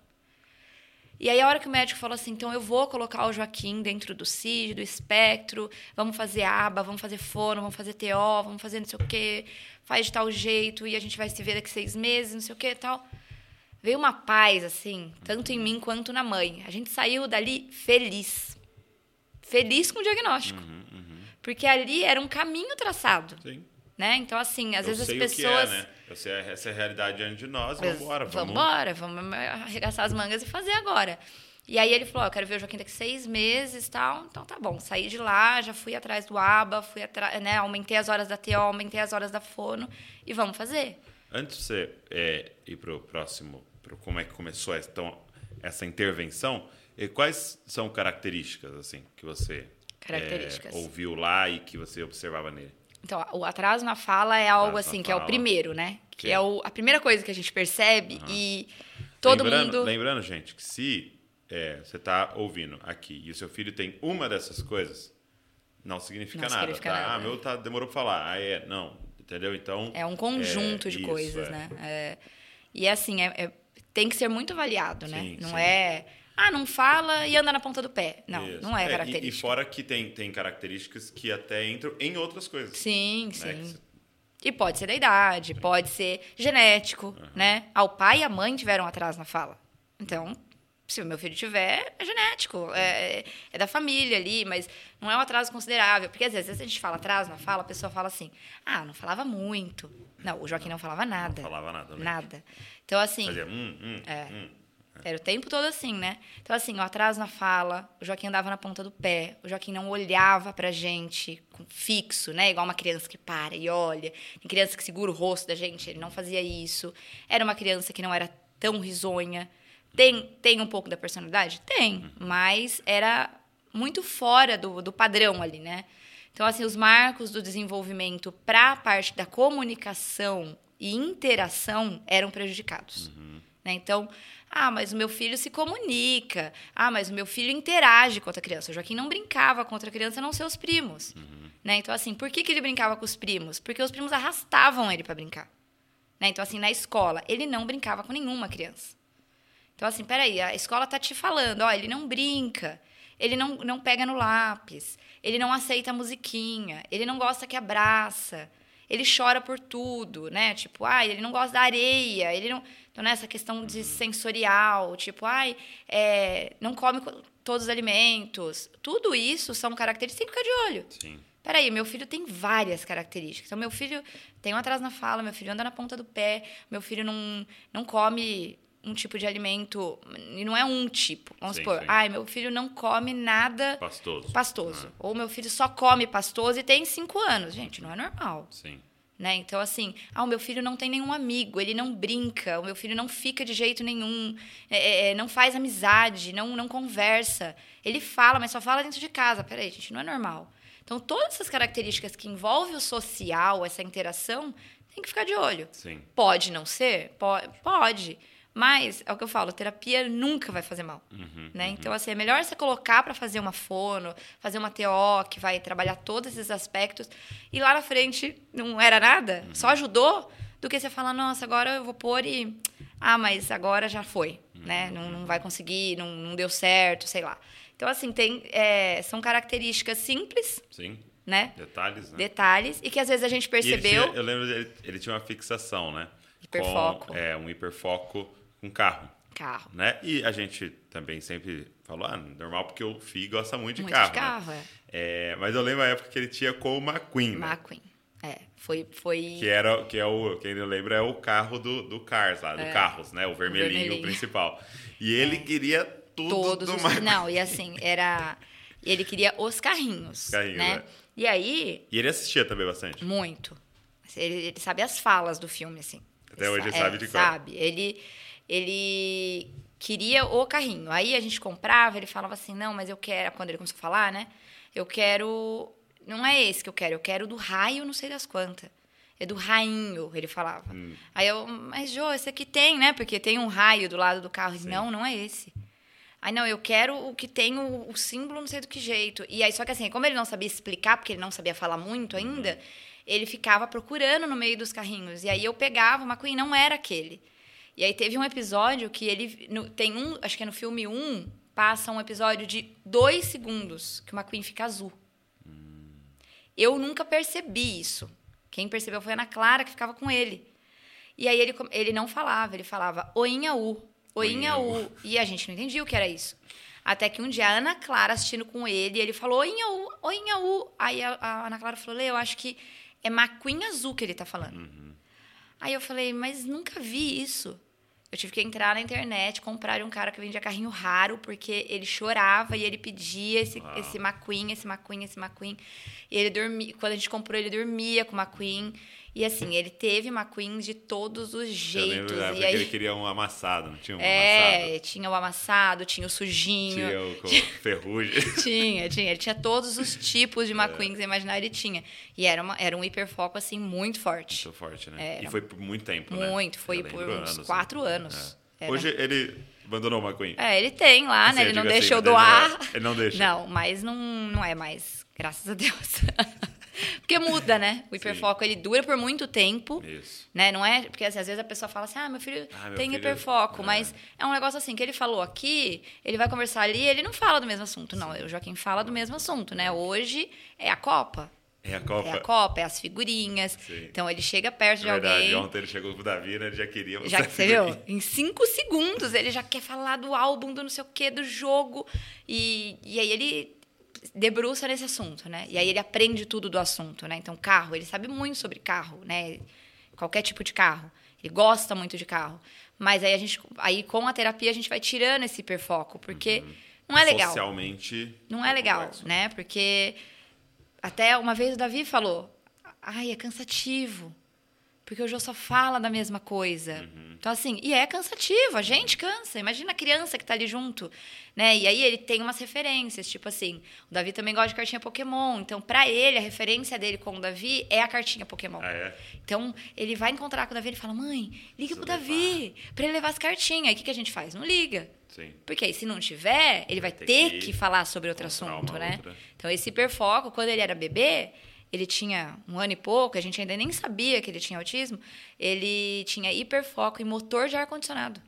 E aí, a hora que o médico falou assim, então eu vou colocar o Joaquim dentro do CID, do espectro, vamos fazer aba, vamos fazer fono, vamos fazer TO, vamos fazer não sei o quê, faz de tal jeito, e a gente vai se ver daqui seis meses, não sei o quê e tal. Veio uma paz, assim, tanto em mim quanto na mãe. A gente saiu dali feliz. Feliz com o diagnóstico.
Uhum, uhum.
Porque ali era um caminho traçado.
Sim.
Né? Então, assim, às
Eu
vezes as
que
pessoas.
é, né? Eu sei essa é a realidade diante de nós, vamos embora.
Vamos embora, vamos arregaçar as mangas e fazer agora. E aí ele falou, ó, eu quero ver o Joaquim daqui seis meses tal. Então tá bom, saí de lá, já fui atrás do ABA, fui atrás, né? Aumentei as horas da TO, aumentei as horas da fono e vamos fazer.
Antes de você é, ir para o próximo, pro como é que começou essa, então, essa intervenção, e quais são características assim que você
Características.
é, ouviu lá e que você observava nele?
Então, o atraso na fala é algo
Atraso
assim, que é o
fala.
primeiro, né? Que,
Que
é
é-
o, a primeira coisa que a gente percebe e todo
lembrando,
mundo...
Lembrando, gente, que se é, você está ouvindo aqui e o seu filho tem uma dessas coisas, não significa
Não
nada.
significa
tá?
nada.
Ah, meu tá, demorou para falar. Ah, é. Não. Entendeu? Então.
É um conjunto
é,
de
isso,
coisas,
é.
né? É, e assim, é- é- tem que ser muito avaliado, né?
Sim,
não
sim.
é, ah, não fala e anda na ponta do pé. Não,
Isso.
não é
e- E,
característica.
fora que tem, tem características que até entram em outras coisas.
Sim,
né?
sim.
Você-
E pode ser da idade, pode ser genético, né? Ah, o pai e a mãe tiveram atraso na fala. Então, se o meu filho tiver, é genético, é, é da família ali, mas não é um atraso considerável. Porque às vezes a gente fala atraso na fala, a pessoa fala assim, ah, não falava muito. Não, o Joaquim não falava nada.
Não falava nada?
Nada. Então, assim,
Fazia hum, hum,
É.
hum.
Era o tempo todo assim, né? Então, assim, o atraso na fala, o Joaquim andava na ponta do pé, o Joaquim não olhava pra gente fixo, né? Igual uma criança que para e olha. Tem criança que segura o rosto da gente, ele não fazia isso. Era uma criança que não era tão risonha. Tem, tem um pouco da personalidade? Tem, mas era muito fora do, do padrão ali, né? Então, assim, os marcos do desenvolvimento para a parte da comunicação e interação eram prejudicados. Né? Então, ah, mas o meu filho se comunica. Ah, mas o meu filho interage com outra criança. O Joaquim não brincava com outra criança, não seus primos. Né? Então, assim, por que, que ele brincava com os primos? Porque os primos arrastavam ele para brincar. Né? Então, assim, na escola, ele não brincava com nenhuma criança. Então, assim, peraí, a escola tá te falando, ó, ele não brinca, ele não, não pega no lápis, ele não aceita a musiquinha, ele não gosta que abraça, ele chora por tudo, né? Tipo, ai, ele não gosta da areia, ele não. Então, nessa questão de sensorial, tipo, ai, é, não come co- todos os alimentos. Tudo isso são características, tem que ficar de olho.
Sim.
Peraí, meu filho tem várias características. Então, meu filho tem um atraso na fala, meu filho anda na ponta do pé, meu filho não, não come um tipo de alimento, e não é um tipo. Vamos
Sim,
supor,
sim.
ai, meu filho não come nada
Pastoso.
pastoso. Ou meu filho só come pastoso e tem cinco anos. Gente, não é normal.
Sim.
Né? Então, assim, ah, o meu filho não tem nenhum amigo, ele não brinca, o meu filho não fica de jeito nenhum, é, é, não faz amizade, não, não conversa. Ele fala, mas só fala dentro de casa. Peraí, gente, não é normal. Então, todas essas características que envolvem o social, essa interação, tem que ficar de olho.
Sim.
Pode não ser? Po- Pode. Mas, é o que eu falo, terapia nunca vai fazer mal.
Uhum,
né? Então, assim, é melhor você colocar para fazer uma fono, fazer uma TO, que vai trabalhar todos esses aspectos, e lá na frente não era nada,
Uhum.
só ajudou, do que você falar, nossa, agora eu vou pôr e. Ah, mas agora já foi,
Uhum.
né? Não, não vai conseguir, não, não deu certo, sei lá. Então, assim, tem, é, são características simples,
Sim.
né?
Detalhes, né?
Detalhes, e que às vezes a gente
ele
percebeu.
tinha- eu lembro dele, ele tinha uma fixação, né?
Hiperfoco.
Com, é, um hiperfoco com carro.
Carro.
Né? E a gente também sempre falou, ah, normal porque o Fi gosta muito de
Muito
carro.
de carro,
né?
é.
É, mas eu lembro a época que ele tinha com o McQueen, né?
McQueen. É, foi. foi...
Que era, que é o, quem não lembra é o carro do, do Cars lá, do
É.
Carros, né? O vermelhinho,
vermelhinho. É.
principal. E ele queria tudo
todos
do
os.
McQueen.
Não, e assim, era. Ele queria os carrinhos.
Carrinhos,
né?
é.
E aí,
E ele assistia também bastante.
muito. Ele, ele sabe as falas do filme, assim.
Até hoje ele
sa-
sabe de cor.
Sabe. Ele, ele queria o carrinho. Aí a gente comprava, ele falava assim, não, mas eu quero... Quando ele começou a falar, né? Eu quero... Não é esse que eu quero, eu quero do raio não sei das quantas. É do rainho, ele falava.
Hum.
Aí eu, mas Jô, esse aqui tem, né? Porque tem um raio do lado do carro. Ele, Não, não é esse. Aí, não, eu quero o que tem o, o símbolo, não sei do que jeito. E aí, só que assim, como ele não sabia explicar, porque ele não sabia falar muito ainda, ele ficava procurando no meio dos carrinhos. E aí eu pegava o McQueen, não era aquele. E aí teve um episódio que ele. no- tem um. Acho que é no filme 1, passa um episódio de dois segundos que o McQueen fica azul. Eu nunca percebi isso. Quem percebeu foi a Ana Clara, que ficava com ele. E aí ele, ele não falava, ele falava oinha-u, oinha-u. E a gente não entendia o que era isso. Até que um dia a Ana Clara assistindo com ele, ele falou oinha-u, oinha-u. Aí a, a Ana Clara falou, Lê, eu acho que é McQueen azul que ele tá falando. Aí eu falei, mas nunca vi isso. Eu tive que entrar na internet, comprar de um cara que vendia carrinho raro, porque ele chorava e ele pedia esse,
Uau.
esse McQueen, esse McQueen, esse McQueen. E ele dormia, quando a gente comprou, ele dormia com o McQueen. E assim, ele teve McQueen de todos os
Eu
jeitos.
lembro da época
E
que
aí,
ele queria um amassado, não tinha um amassado?
é, tinha o amassado, tinha o sujinho.
Tinha o com ferrugem.
Tinha, tinha. Ele tinha todos os tipos
É.
de McQueen que você imaginar, ele tinha. E era, uma, era um hiperfoco, assim, muito forte.
Muito forte, né?
Era.
E foi por muito tempo, né?
Muito, foi
Eu
por
lembro
uns
anos,
quatro
né?
anos.
É. Hoje ele abandonou o McQueen.
É, ele tem lá,
Assim,
né? Ele
eu
não deixa
assim,
eu
mas ele
doar.
não é- ele não deixa.
Não, mas não, não é mais, graças a Deus. Porque muda, né? O hiperfoco, ele dura por muito tempo.
Isso.
Né? Não é. Porque assim, às vezes a pessoa fala assim: ah, meu filho
Ah, meu
tem
filho-
hiperfoco,
é.
mas é um negócio assim que ele falou aqui, ele vai conversar ali, ele não fala do mesmo assunto. Não, o Joaquim fala do mesmo assunto, né? Hoje é a Copa.
É a Copa.
É a Copa, é as figurinhas.
Sim.
Então ele chega perto de
É verdade,
alguém.
ontem ele chegou com o Davi, né? Ele já queria
Já você viu? Em cinco segundos ele já quer falar do álbum, do não sei o quê, do jogo. E, e aí ele debruça nesse assunto, né? E aí ele aprende tudo do assunto, né? Então, carro, ele sabe muito sobre carro, né? Qualquer tipo de carro. Ele gosta muito de carro. Mas aí a gente. Aí com a terapia a gente vai tirando esse hiperfoco, porque não é legal.
Socialmente.
Não é legal,
complexo.
né? Porque até uma vez o Davi falou: ai, é cansativo. Porque o Jô só fala da mesma coisa.
Uhum.
Então, assim, e é cansativo, a gente cansa. Imagina a criança que tá ali junto, né? E aí ele tem umas referências, tipo assim, o Davi também gosta de cartinha Pokémon. Então, pra ele, a referência dele com o Davi é a cartinha Pokémon.
Ah, é?
Então, ele vai encontrar com o Davi e fala: mãe, liga
Precisa
pro Davi pra ele levar as cartinhas. Aí o que, que a gente faz? Não liga.
Sim.
Porque aí, se não tiver, ele vai
ter
ter
que
que, falar sobre outro assunto, né?
outra.
Então, esse hiperfoco, quando ele era bebê, ele tinha um ano e pouco, a gente ainda nem sabia que ele tinha autismo, ele tinha hiperfoco em motor de ar-condicionado.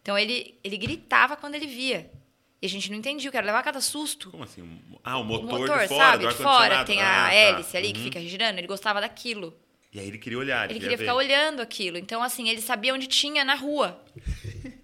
Então, ele, ele gritava quando ele via. E a gente não entendia o que era, levar cada susto.
Como assim? Ah, o
O
motor,
motor,
de fora,
sabe?
do
De fora, tem
Ah,
a
tá.
hélice ali que
Uhum.
fica girando, ele gostava daquilo.
E aí ele queria olhar,
Ele
queria
queria
ver.
ficar olhando aquilo. Então, assim, ele sabia onde tinha na rua.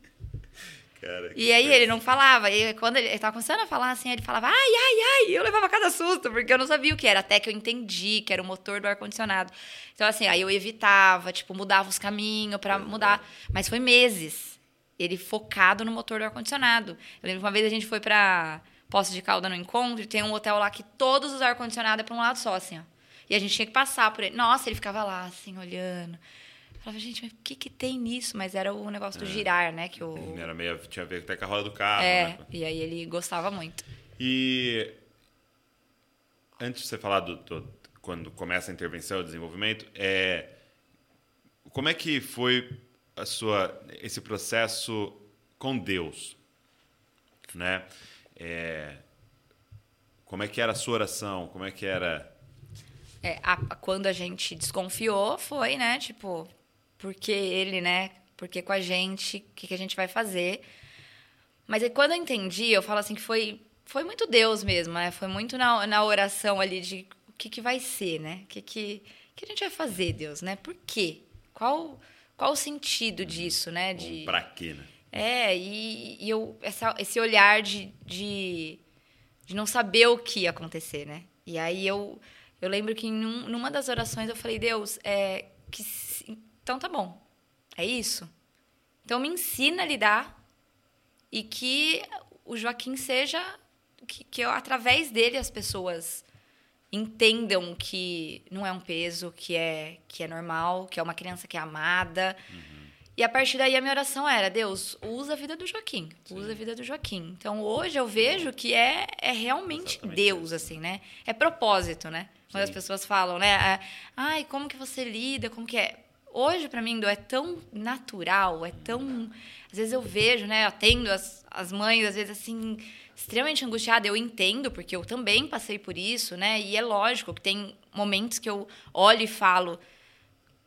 Cara,
E aí ele não falava. E quando ele, ele tava começando a falar assim, ele falava, ai, ai, ai. Eu levava cada susto, porque eu não sabia o que era. Até que eu entendi que era o motor do ar-condicionado. Então, assim, aí eu evitava, tipo, mudava os caminhos pra mudar. Mas foi meses. Ele focado no motor do ar-condicionado. Eu lembro que uma vez a gente foi pra Poço de Calda no encontro, e tem um hotel lá que todos os ar-condicionados é pra um lado só, assim, ó. E a gente tinha que passar por ele. Nossa, ele ficava lá, assim, olhando. Eu falava, gente, mas o que que tem nisso? Mas era o negócio do girar, né? Que o,
Era meio, tinha a ver até com a roda do carro,
é,
né?
e aí ele gostava muito.
E antes de você falar do, do- quando começa a intervenção, o desenvolvimento, é como é que foi a sua esse processo com Deus, né? É, como é que era a sua oração? Como é que era?
É, a- quando a gente desconfiou, foi, né? Tipo, porque ele, né? Porque com a gente, o que, que a gente vai fazer? Mas aí quando eu entendi, eu falo assim que foi, foi muito Deus mesmo, né? Foi muito na, na oração ali de o que, que vai ser, né? O que, que, que a gente vai fazer, Deus, né? Por quê? Qual, qual o sentido disso, né? De...
Pra quê, né?
É, e, e eu, essa, esse olhar de, de, de não saber o que ia acontecer, né? E aí eu, eu lembro que em um- numa das orações eu falei, Deus, é, que, então tá bom, é isso. Então me ensina a lidar e que o Joaquim seja, que, que eu, através dele as pessoas entendam que não é um peso, que é, que é normal, que é uma criança que é amada. E a partir daí a minha oração era: Deus, usa a vida do Joaquim, usa a vida do Joaquim. Então hoje eu vejo que é, é realmente
Exatamente
Deus,
isso.
assim, né? É propósito, né? Quando as
Sim.
pessoas falam, né? ah, Ai, como que você lida? Como que é? Hoje para mim é tão natural, é tão. Às vezes eu vejo, né? Atendo as, as mães, às vezes assim, extremamente angustiada. Eu entendo, porque eu também passei por isso, né? E é lógico que tem momentos que eu olho e falo: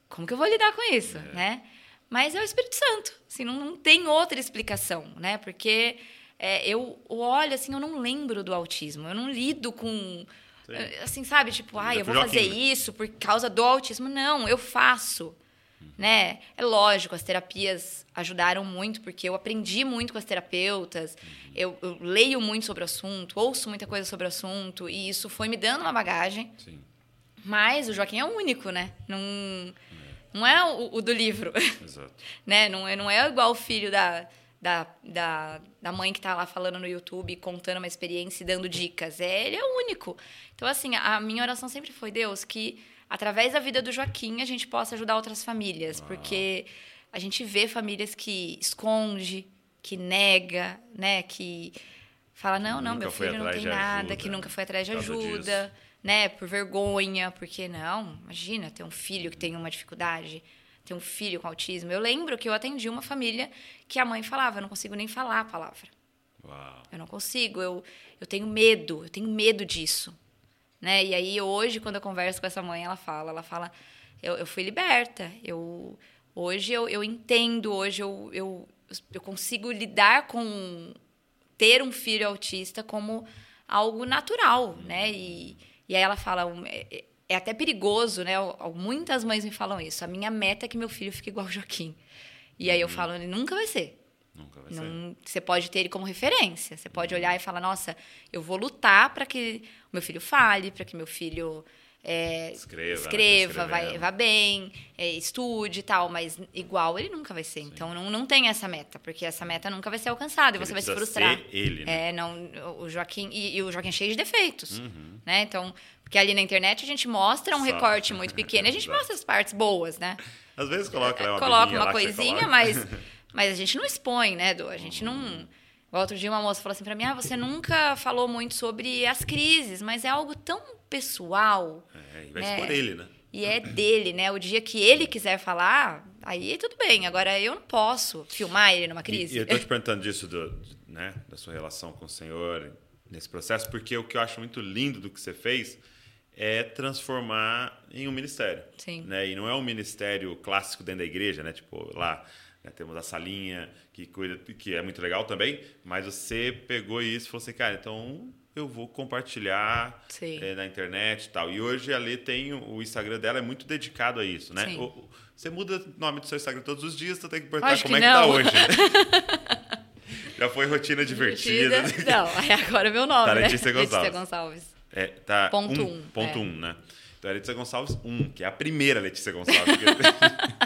como que eu vou lidar com isso, é. né? Mas é o Espírito Santo, assim, não, não tem outra explicação, né? Porque é, eu olho, assim, eu não lembro do autismo, eu não lido com. Sim. Assim, sabe? Tipo, ah, eu vou fazer isso por causa do autismo. Não, eu faço né? É lógico, as terapias ajudaram muito, porque eu aprendi muito com as terapeutas, eu, eu, leio muito sobre o assunto, ouço muita coisa sobre o assunto, e isso foi me dando uma bagagem. Sim. Mas o Joaquim é único, né? Não, é. não é o, o, do livro. Exato. né? não, é, não é igual o filho da, da, da, da mãe que está lá falando no YouTube, contando uma experiência e dando dicas. É, ele é único. Então, assim, a minha oração sempre foi, Deus, que através da vida do Joaquim, a gente possa ajudar outras famílias, ah. porque a gente vê famílias que esconde, que nega, né, que fala não, não, meu filho não tem nada, que nunca foi atrás de ajuda, né, por vergonha, porque não, imagina ter um filho que tem uma dificuldade, ter um filho com autismo. Eu lembro que eu atendi uma família que a mãe falava, eu não consigo nem falar a palavra. Uau. Eu não consigo, eu, eu tenho medo, eu tenho medo disso né? E aí hoje, quando eu converso com essa mãe, ela fala, ela fala, eu, eu fui liberta, eu hoje eu, eu entendo, hoje eu, eu, eu consigo lidar com ter um filho autista como algo natural, né? E, e aí ela fala, é, é até perigoso, né? Muitas mães me falam isso. A minha meta é que meu filho fique igual o Joaquim. E aí eu uhum. falo, ele nunca vai ser. Nunca vai não, ser. Você pode ter ele como referência. Você pode olhar e falar: nossa, eu vou lutar para que o meu filho fale, para que meu filho é, escreva, escreva vai, vá bem, é, estude e tal, mas igual ele nunca vai ser. Sim. Então não, não tem essa meta, porque essa meta nunca vai ser alcançada e você vai se frustrar.
Ser ele, né?
É, não, o Joaquim e, e, o Joaquim é cheio de defeitos, uhum. né? Então, porque ali na internet a gente mostra um Só. recorte muito pequeno, e a gente mostra as partes boas, né?
Às vezes coloca, né, uma,
coloca uma coisinha, mas Mas a gente não expõe, né, Edu? A gente não. Outro dia uma moça falou assim para mim: ah, você nunca falou muito sobre as crises, mas é algo tão pessoal.
É, e vai né? expor ele, né?
E é dele, né? O dia que ele quiser falar, aí tudo bem. Agora eu não posso filmar ele numa crise.
E, e eu tô te perguntando disso, do, né, da sua relação com o Senhor nesse processo, porque o que eu acho muito lindo do que você fez é transformar em um ministério.
Sim.
Né? E não é um ministério clássico dentro da igreja, né? Tipo, lá né? Temos a salinha que cuida, que é muito legal também, mas você pegou isso e falou assim, cara, então eu vou compartilhar é, na internet e tal. E hoje a Lê tem o Instagram dela é muito dedicado a isso, né? O, você muda o nome do seu Instagram todos os dias, você tem que perguntar como que é
não.
que tá hoje. Já foi rotina divertida.
divertida. Não, agora é meu nome, tá,
né? Letícia Gonçalves.
Letícia Gonçalves.
É, tá
ponto
um,
um
ponto é. um, né? Então é Letícia Gonçalves 1, que é a primeira Letícia Gonçalves.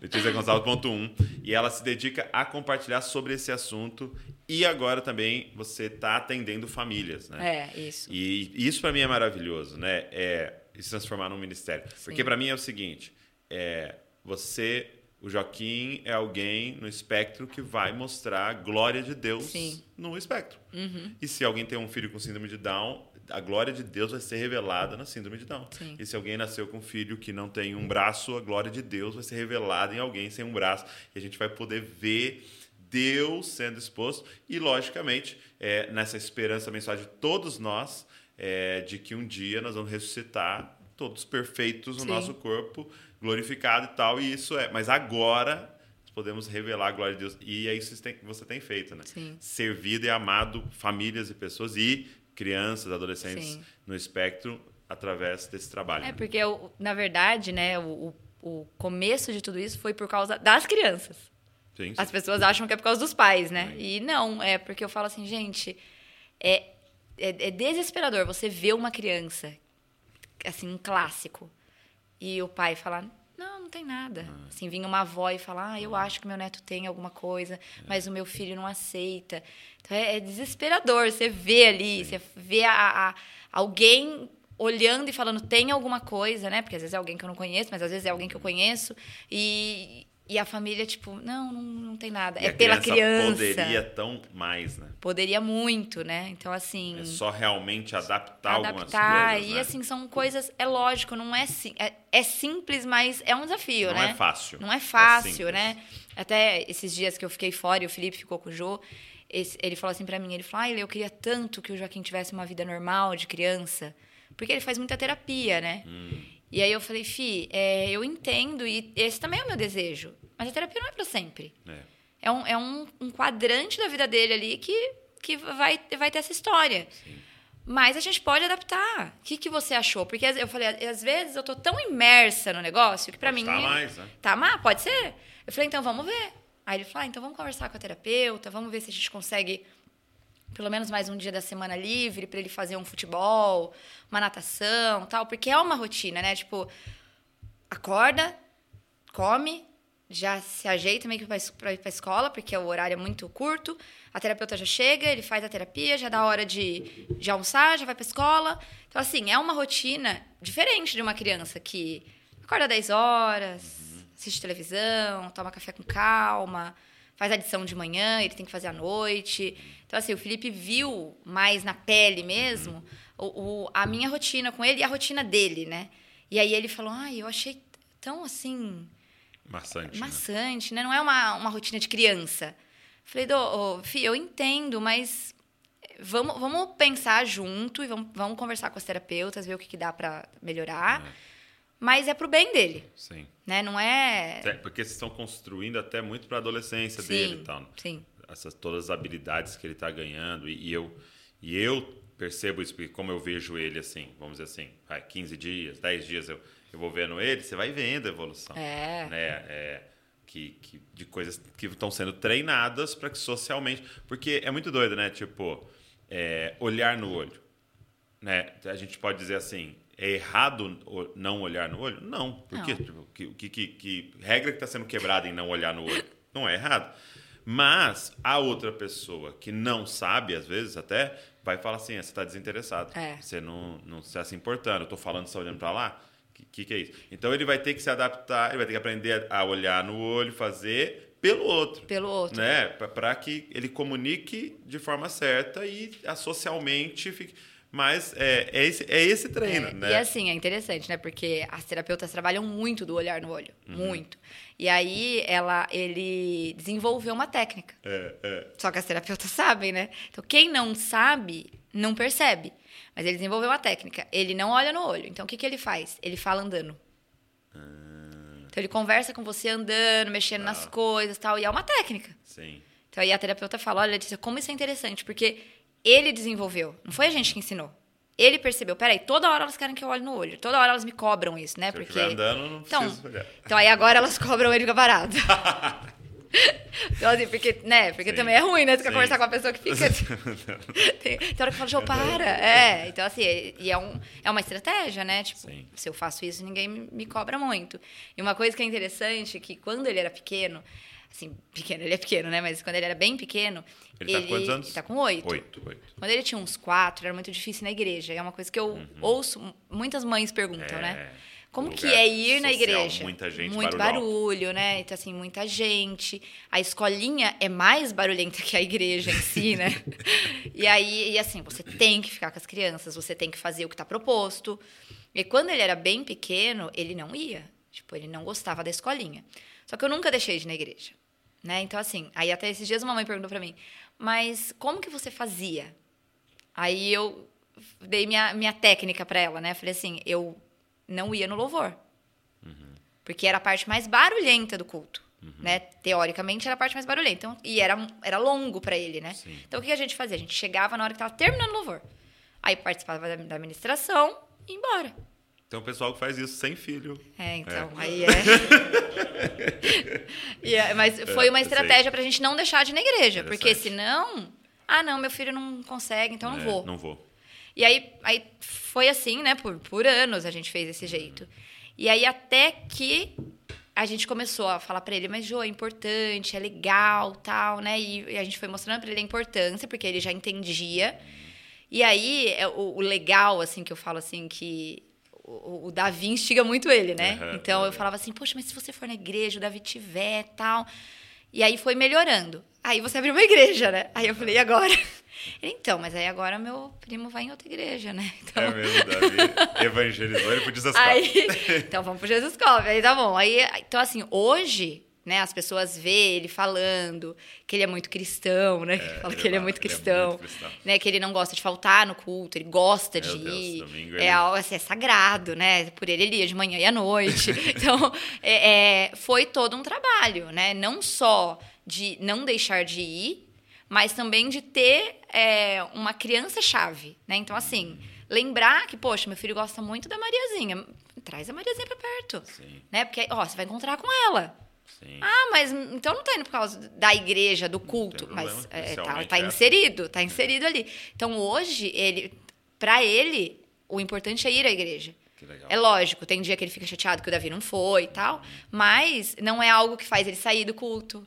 Letícia Gonçalves, ponto 1. E ela se dedica a compartilhar sobre esse assunto. E agora também você está atendendo famílias,
né? É, isso.
E isso para mim é maravilhoso, né? É se transformar num ministério. Sim. Porque para mim é o seguinte: é, você, o Joaquim, é alguém no espectro que vai mostrar a glória de Deus Sim. no espectro. Uhum. E se alguém tem um filho com síndrome de Down, a glória de Deus vai ser revelada na síndrome de Down. Sim. E se alguém nasceu com um filho que não tem um braço, a glória de Deus vai ser revelada em alguém sem um braço. E a gente vai poder ver Deus sendo exposto e, logicamente, é, nessa esperança abençoada de todos nós, é, de que um dia nós vamos ressuscitar todos perfeitos no Sim. nosso corpo, glorificado e tal. E isso é. Mas agora podemos revelar a glória de Deus. E é isso que você tem feito, né?
Sim.
Servido e amado famílias e pessoas e crianças, adolescentes Sim. no espectro através desse trabalho.
É, porque, na verdade, né, o, o começo de tudo isso foi por causa das crianças. Sim. As pessoas acham que é por causa dos pais, né? E não, é porque eu falo assim, gente, é, é, é desesperador você ver uma criança, assim, um clássico, e o pai falar, não, não tem nada. Ah. Assim, vinha uma avó e falar, ah, eu ah. acho que meu neto tem alguma coisa, é. mas o meu filho não aceita. Então é, é desesperador. Você vê ali, Sim. você vê a, a, alguém olhando e falando, tem alguma coisa, né? Porque às vezes é alguém que eu não conheço, mas às vezes é alguém que eu conheço. E, E a família, tipo, não, não, não tem nada.
E
é
a
pela
criança
criança.
Poderia tão mais, né?
Poderia muito, né? Então, assim.
É só realmente adaptar, algumas
adaptar.
coisas.
E
né?
assim, são coisas. É lógico, não é, é, é simples, mas é um desafio,
Não
né?
é fácil.
Não é
É
fácil,
simples.
né? Até esses dias que eu fiquei fora e o Felipe ficou com o Jô, esse- ele falou assim pra mim, ele falou, ai, eu queria tanto que o Joaquim tivesse uma vida normal de criança, porque ele faz muita terapia, né?
Hum.
E aí eu falei, Fi, é, eu entendo e esse também é o meu desejo, mas a terapia não é pra sempre.
É.
É um, é um, um quadrante da vida dele ali que, que vai, vai ter essa história. Mas a gente pode adaptar. O que, que você achou? Porque eu falei, às vezes eu tô tão imersa no negócio que pra
Pode
mim.
tá mais, né?
Tá má? Pode ser? Eu falei, então vamos ver. Aí ele falou, ah, então vamos conversar com a terapeuta, vamos ver se a gente consegue pelo menos mais um dia da semana livre para ele fazer um futebol, uma natação, tal, porque é uma rotina, né? Tipo, acorda, come, já se ajeita meio que para ir para escola, porque o horário é muito curto. A terapeuta já chega, ele faz a terapia, já dá hora de, de almoçar, já vai para escola. Então, assim, é uma rotina diferente de uma criança que acorda 10 horas, assiste televisão, toma café com calma, faz a lição de manhã, ele tem que fazer à noite. Então, assim, o Felipe viu mais na pele mesmo o, o- a minha rotina com ele e a rotina dele, né? E aí ele falou, ai, eu achei tão, assim,
Maçante. né?
maçante, né? Não é uma, uma rotina de criança. Falei, Dô, ô, Fih, eu entendo, mas vamos, vamos pensar junto e vamos, vamos conversar com as terapeutas, ver o que, que dá para melhorar. Mas é pro bem dele,
Sim.
né? Não é...
Até porque vocês estão construindo até muito para a adolescência
sim,
dele e tal.
sim.
Essas todas as habilidades que ele está ganhando. E, e eu, e eu percebo isso, porque como eu vejo ele assim, vamos dizer assim, vai, 15 dias, 10 dias eu, eu vou vendo ele, você vai vendo a evolução.
É.
Né? É, que, que, de coisas que estão sendo treinadas para que socialmente. Porque é muito doido, né? Tipo, é, olhar no olho. Né? A gente pode dizer assim, é errado não olhar no olho? Não. Por
Não.
quê? Tipo, que, que, que, que regra que está sendo quebrada em não olhar no olho? Não é errado. Mas a outra pessoa que não sabe, às vezes até, vai falar assim: "Ah, você está desinteressado.
É.
Você não, não está se importando. Eu estou falando, você está olhando para lá? O que, que, é isso? Então ele vai ter que se adaptar, ele vai ter que aprender a olhar no olho, fazer pelo outro.
Pelo outro.
Né? Para que ele comunique de forma certa e a socialmente fique. Mas é, é, esse, é esse treino,
É,
né?
E assim, é interessante, né? Porque as terapeutas trabalham muito do olhar no olho.
Uhum.
Muito. E aí ela, ele desenvolveu uma técnica.
É, é.
Só que as terapeutas sabem, né? Então, quem não sabe, não percebe. Mas ele desenvolveu uma técnica. Ele não olha no olho. Então, o que, que ele faz? Ele fala andando. Então, ele conversa com você andando, mexendo nas
Ah.
coisas tal. E é uma técnica.
Sim.
Então, aí a terapeuta fala, olha, Letícia, como isso é interessante. Porque ele desenvolveu. Não foi a gente que ensinou. Ele percebeu, peraí, toda hora elas querem que eu olhe no olho. Toda hora elas me cobram isso, né?
Se eu
Porque...
estiver andando, não
Então,
olhar.
então aí agora elas cobram ele fica parado. então, assim, porque, né? Porque
Sim.
também é ruim, né? Você quer conversar com a pessoa que fica. tem, tem hora que fala, Jô, para. É, então assim, é- e é, um, é uma estratégia, né? Tipo,
Sim.
se eu faço isso, ninguém me, cobra muito. E uma coisa que é interessante, que quando ele era pequeno, assim, pequeno, ele é pequeno, né? Mas quando ele era bem pequeno,
Ele tá com quantos anos?
Ele tá com oito.
Oito, oito.
Quando ele tinha uns quatro, era muito difícil na igreja. É uma coisa que eu ouço, muitas mães perguntam,
Uhum. É,
né? Como que é ir na
social,
igreja?
muita gente,
Muito
barulhão.
barulho, né? Então, assim, muita gente. A escolinha é mais barulhenta que a igreja em si, né? e aí, e assim, você tem que ficar com as crianças, você tem que fazer o que está proposto. E quando ele era bem pequeno, ele não ia. Tipo, ele não gostava da escolinha. Só que eu nunca deixei de ir na igreja. Né? Então, assim, aí até esses dias uma mãe perguntou para mim, mas como que você fazia? Aí eu dei minha, minha técnica para ela, né? Falei assim, eu não ia no louvor. Porque era a parte mais barulhenta do culto. Né? Teoricamente era a parte mais barulhenta. Então, e era, era longo para ele, né?
Sim.
Então o que a gente fazia? A gente chegava na hora que estava terminando o louvor. Aí participava da, da administração e ia embora.
Tem um pessoal que faz isso sem filho.
É, então,
É.
aí é. E é, Mas foi uma
sei.
estratégia pra gente não deixar de ir na igreja. Porque senão. Ah, não, meu filho não consegue, então eu não
É,
vou.
Não vou.
E aí, aí foi assim, né? Por, por anos a gente fez desse jeito. E aí até que a gente começou a falar pra ele, mas Jô, é importante, é legal, tal, né? E, e a gente foi mostrando pra ele a importância, porque ele já entendia. E aí, é o, o legal, assim, que eu falo assim, que o, o Davi instiga muito ele, né?
Uhum,
então
uhum.
eu falava assim, poxa, mas se você for na igreja, o Davi tiver tal. E aí foi melhorando. Aí você abriu uma igreja, né? Aí eu falei, e agora? Então, mas aí agora meu primo vai em outra igreja, né? Então,
É mesmo, Davi evangelizou ele pro desascar.
aí, então vamos pro Jesus Cove. Aí tá bom. Aí, então, assim, hoje, né, as pessoas vê ele falando que ele é muito cristão, né? Fala que ele é muito
ele é
cristão.
muito cristão.
Né, que ele não gosta de faltar no culto, ele gosta
Meu
de
Deus,
ir.
domingo
é
ele-
algo assim, é sagrado, né? Por ele ele ia de manhã e à noite. então, é, é, foi todo um trabalho, né? Não só de não deixar de ir, mas também de ter é, uma criança-chave, né? Então, assim, lembrar que, poxa, meu filho gosta muito da Mariazinha. Traz a Mariazinha pra perto.
Sim,
Né? Porque, ó, você vai encontrar com ela.
sim.
Ah, mas então não tá indo por causa da igreja, do culto. Mas é, tá, tá
é.
inserido, tá inserido ali. Então hoje, ele, para ele, o importante é ir à igreja. É lógico, tem dia que ele fica chateado que o Davi não foi e tal, mas não é algo que faz ele sair do culto.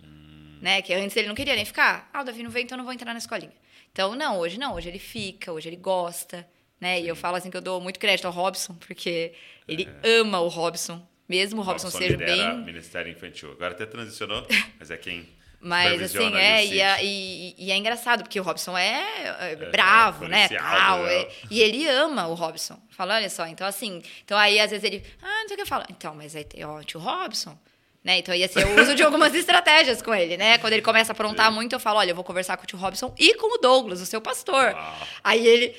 Né? Que antes ele não queria nem ficar. Ah, o Davi não veio, então não vou entrar na escolinha. Então, não, hoje não, hoje ele fica, hoje ele gosta. Né? E eu falo assim que eu dou muito crédito ao Robson, porque ele ama o Robson. Mesmo o Robson, seja
lidera
bem
Ministério Infantil. Agora até transicionou, mas é quem
mas assim, é, e, é-
sítio.
e- e é engraçado, porque o Robson é, é bravo, né?
policial,
Tal,
né?
é- e ele ama o Robson. Fala, olha só, então assim, então aí às vezes ele, ah, não sei o que eu falo. Então, mas aí tem ó, tio Robson. Né? Então, aí, assim, eu uso de algumas estratégias com ele, né? Quando ele começa a aprontar muito, eu falo, olha, eu vou conversar com o tio Robson e com o Douglas, o seu pastor.
Uau.
Aí ele,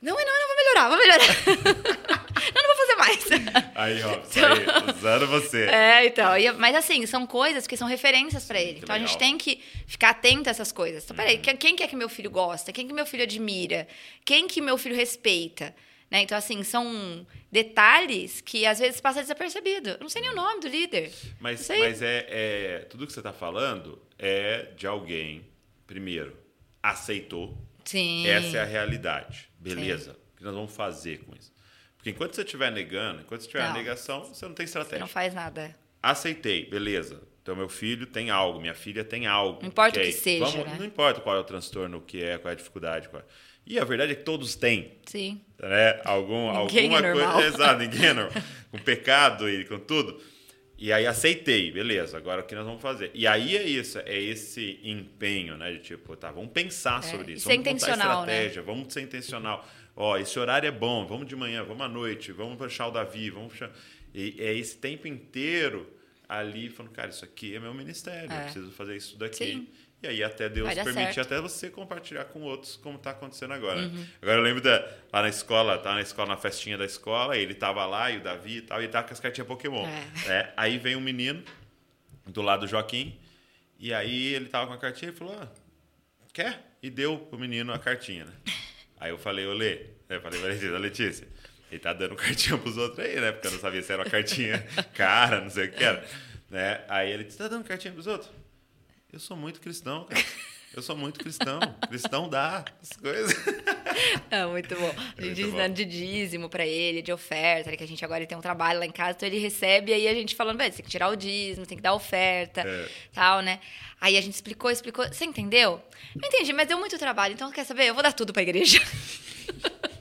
não, não, não, vou melhorar, vou melhorar. não, não vou fazer mais.
Aí, ó, aí, usando você.
É, então. e- mas assim, são coisas que são referências pra ele. Então a gente
legal.
tem que ficar atento a essas coisas. Então, peraí,
Uhum.
que- quem que é que meu filho gosta? Quem que meu filho admira? Quem que meu filho respeita? Né? Então, assim, são detalhes que às vezes passa desapercebido. Eu não sei nem o nome do líder.
Mas, mas é, é- Tudo que você está falando é de alguém, primeiro, aceitou.
Sim.
Essa é a realidade. Beleza. O que nós vamos fazer com isso? Porque enquanto você estiver negando, enquanto você tiver
Não.
negação, você não tem
Você
estratégia.
não faz nada.
Aceitei, beleza. Então, meu filho tem algo, minha filha tem algo.
Não importa o
ok.
que seja,
Vamos-
né?
Não importa qual é o transtorno, o que é, qual é a dificuldade. Qual é. E a verdade é que todos têm.
Sim.
né? Algum,
Ninguém
alguma
é
coisa. Exato, ninguém é normal. Com pecado e com tudo. E aí aceitei, beleza, agora o que nós vamos fazer? E aí é isso, é esse empenho, né? De tipo, tá, vamos pensar sobre
e
isso. vamos montar
intencional, né?
estratégia, vamos ser intencional. Ó, esse horário é bom, vamos de manhã, vamos à noite, vamos puxar o Davi, vamos puxar. E é esse tempo inteiro ali falando, cara, isso aqui é meu ministério, eu
É.
preciso fazer isso daqui.
Sim.
E aí até Deus permitir
certo.
até você compartilhar com outros como está acontecendo agora.
Uhum.
Agora eu lembro da, lá na escola, tava na escola, na festinha da escola, ele tava lá e o Davi e tal, e tava com as cartinhas Pokémon.
É.
né? Aí vem um menino do lado do Joaquim, e aí ele tava com a cartinha e falou: ah, quer? E deu pro menino a cartinha, né? Aí eu falei, ô Lê, eu falei pra Letícia, "Ô, Letícia, ele tá dando cartinha pros outros aí, né? Porque eu não sabia se era uma cartinha cara, não sei o que era. Né? Aí ele disse, tá dando cartinha pros outros? Eu sou muito cristão, cara. Eu sou muito cristão. Cristão dá as coisas.
É muito bom. A gente ensinando
bom.
de dízimo pra ele, de oferta, né, que a gente agora tem um trabalho lá em casa, então ele recebe, e aí a gente falando, velho, você tem que tirar o dízimo, tem que dar oferta,
É.
tal, né? Aí a gente explicou, explicou. Você entendeu? Eu entendi, mas deu muito trabalho, então quer saber? Eu vou dar tudo pra igreja.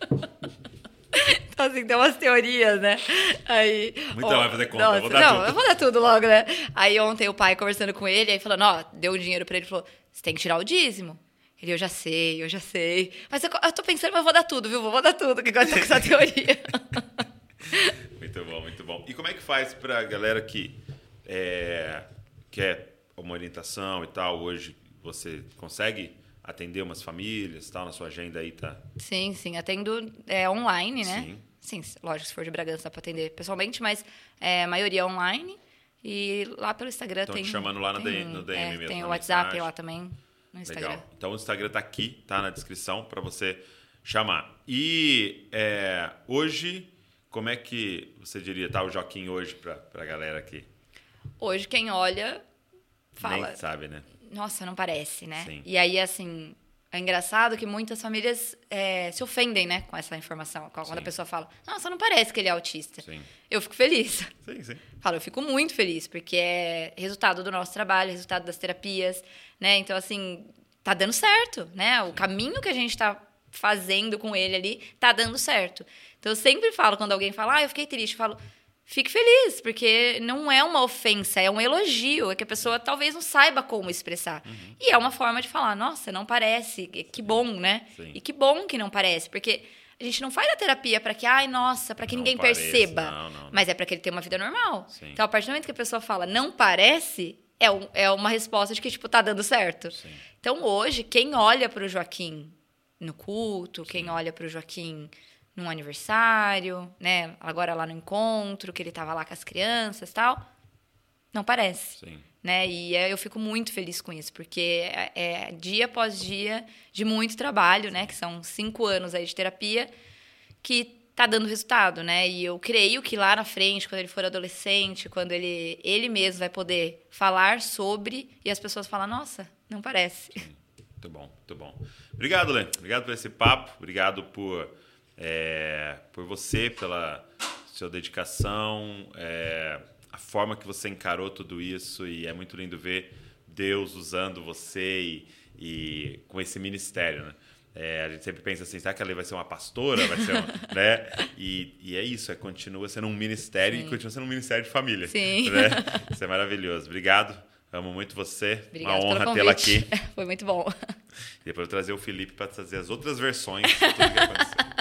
Então, assim, tem umas teorias, né? Aí.
Muita
ó,
vai fazer conta, eu vou dar
não,
tudo.
eu vou dar tudo logo, né? Aí ontem o pai conversando com ele, aí falando, ó, deu o dinheiro pra ele, falou: você tem que tirar o dízimo. Ele, eu já sei, eu já sei. Mas eu, eu tô pensando, mas eu vou dar tudo, viu? Vou dar tudo, que gosta com essa teoria.
Muito bom, muito bom. E como é que faz pra galera que é, quer uma orientação e tal? Hoje você consegue atender umas famílias tal, na sua agenda aí, tá?
sim, sim, atendo é, online, né?
Sim.
Sim, lógico, se for de Bragança dá pra atender pessoalmente, mas é, a maioria online. E lá pelo Instagram tem.
te chamando lá no
tem,
DM no DM
é,
mesmo,
Tem o WhatsApp
mensagem.
lá também, no Instagram.
Legal. Então o Instagram tá aqui, tá na descrição para você chamar. E é, hoje, como é que você diria, tá o Joaquim hoje pra, pra galera aqui?
Hoje, quem olha, fala.
Nem sabe, né?
Nossa, não parece, né?
Sim.
E aí, assim, é engraçado que muitas famílias é, se ofendem, né, com essa informação. Quando
Sim.
a pessoa fala, nossa, não parece que ele é autista.
Sim.
Eu fico feliz.
Sim, sim.
Falo, eu fico muito feliz, porque é resultado do nosso trabalho, resultado das terapias, né? Então, assim, tá dando certo, né? O caminho que a gente tá fazendo com ele ali tá dando certo. Então eu sempre falo, quando alguém fala, ah, eu fiquei triste, eu falo, fique feliz, porque não é uma ofensa, é um elogio, é que a pessoa talvez não saiba como expressar. Uhum. E é uma forma de falar, nossa, não parece, que bom, né? Sim. E que bom que não parece, porque a gente não faz a terapia para que, ai, nossa, para que não ninguém parece, perceba. Não, não. Mas é para que ele tenha uma vida normal. Sim. Então, a partir do momento que a pessoa fala, não parece, é, um, é uma resposta de que, tipo, tá dando certo. Sim. Então, hoje, quem olha para o Joaquim no culto, quem olha para o Joaquim num aniversário, né? Agora lá no encontro, que ele tava lá com as crianças tal, não parece. Sim. Né? E eu fico muito feliz com isso, porque é, é dia após dia de muito trabalho, né? Que são cinco anos aí de terapia, que tá dando resultado, né? E eu creio que lá na frente, quando ele for adolescente, quando ele, ele mesmo vai poder falar sobre e as pessoas falam, nossa, não parece.
Sim. Muito bom, muito bom. Obrigado, Len. Obrigado por esse papo. Obrigado por, é, por você, pela sua dedicação, é, a forma que você encarou tudo isso. E é muito lindo ver Deus usando você e, e com esse ministério, né? É, a gente sempre pensa assim, será que ela vai ser uma pastora? Vai ser uma, né? E, e, é isso, é, continua sendo um ministério Sim. e continua sendo um ministério de família. Sim. Né? Isso é maravilhoso. Obrigado. Amo muito você. Obrigado uma honra tê-la aqui.
Foi muito bom.
E depois eu trazer o Felipe para trazer as outras versões de tudo que aconteceu.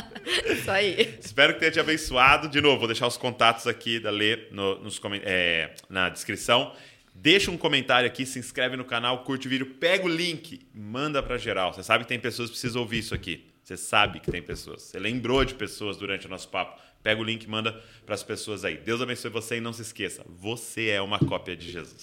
Isso aí.
Espero que tenha te abençoado. De novo, vou deixar os contatos aqui da Lê no, nos, é, na descrição. Deixa um comentário aqui, se inscreve no canal, curte o vídeo, pega o link, manda para geral. Você sabe que tem pessoas que precisam ouvir isso aqui. Você sabe que tem pessoas. Você lembrou de pessoas durante o nosso papo. Pega o link e manda para as pessoas aí. Deus abençoe você e não se esqueça, você é uma cópia de Jesus.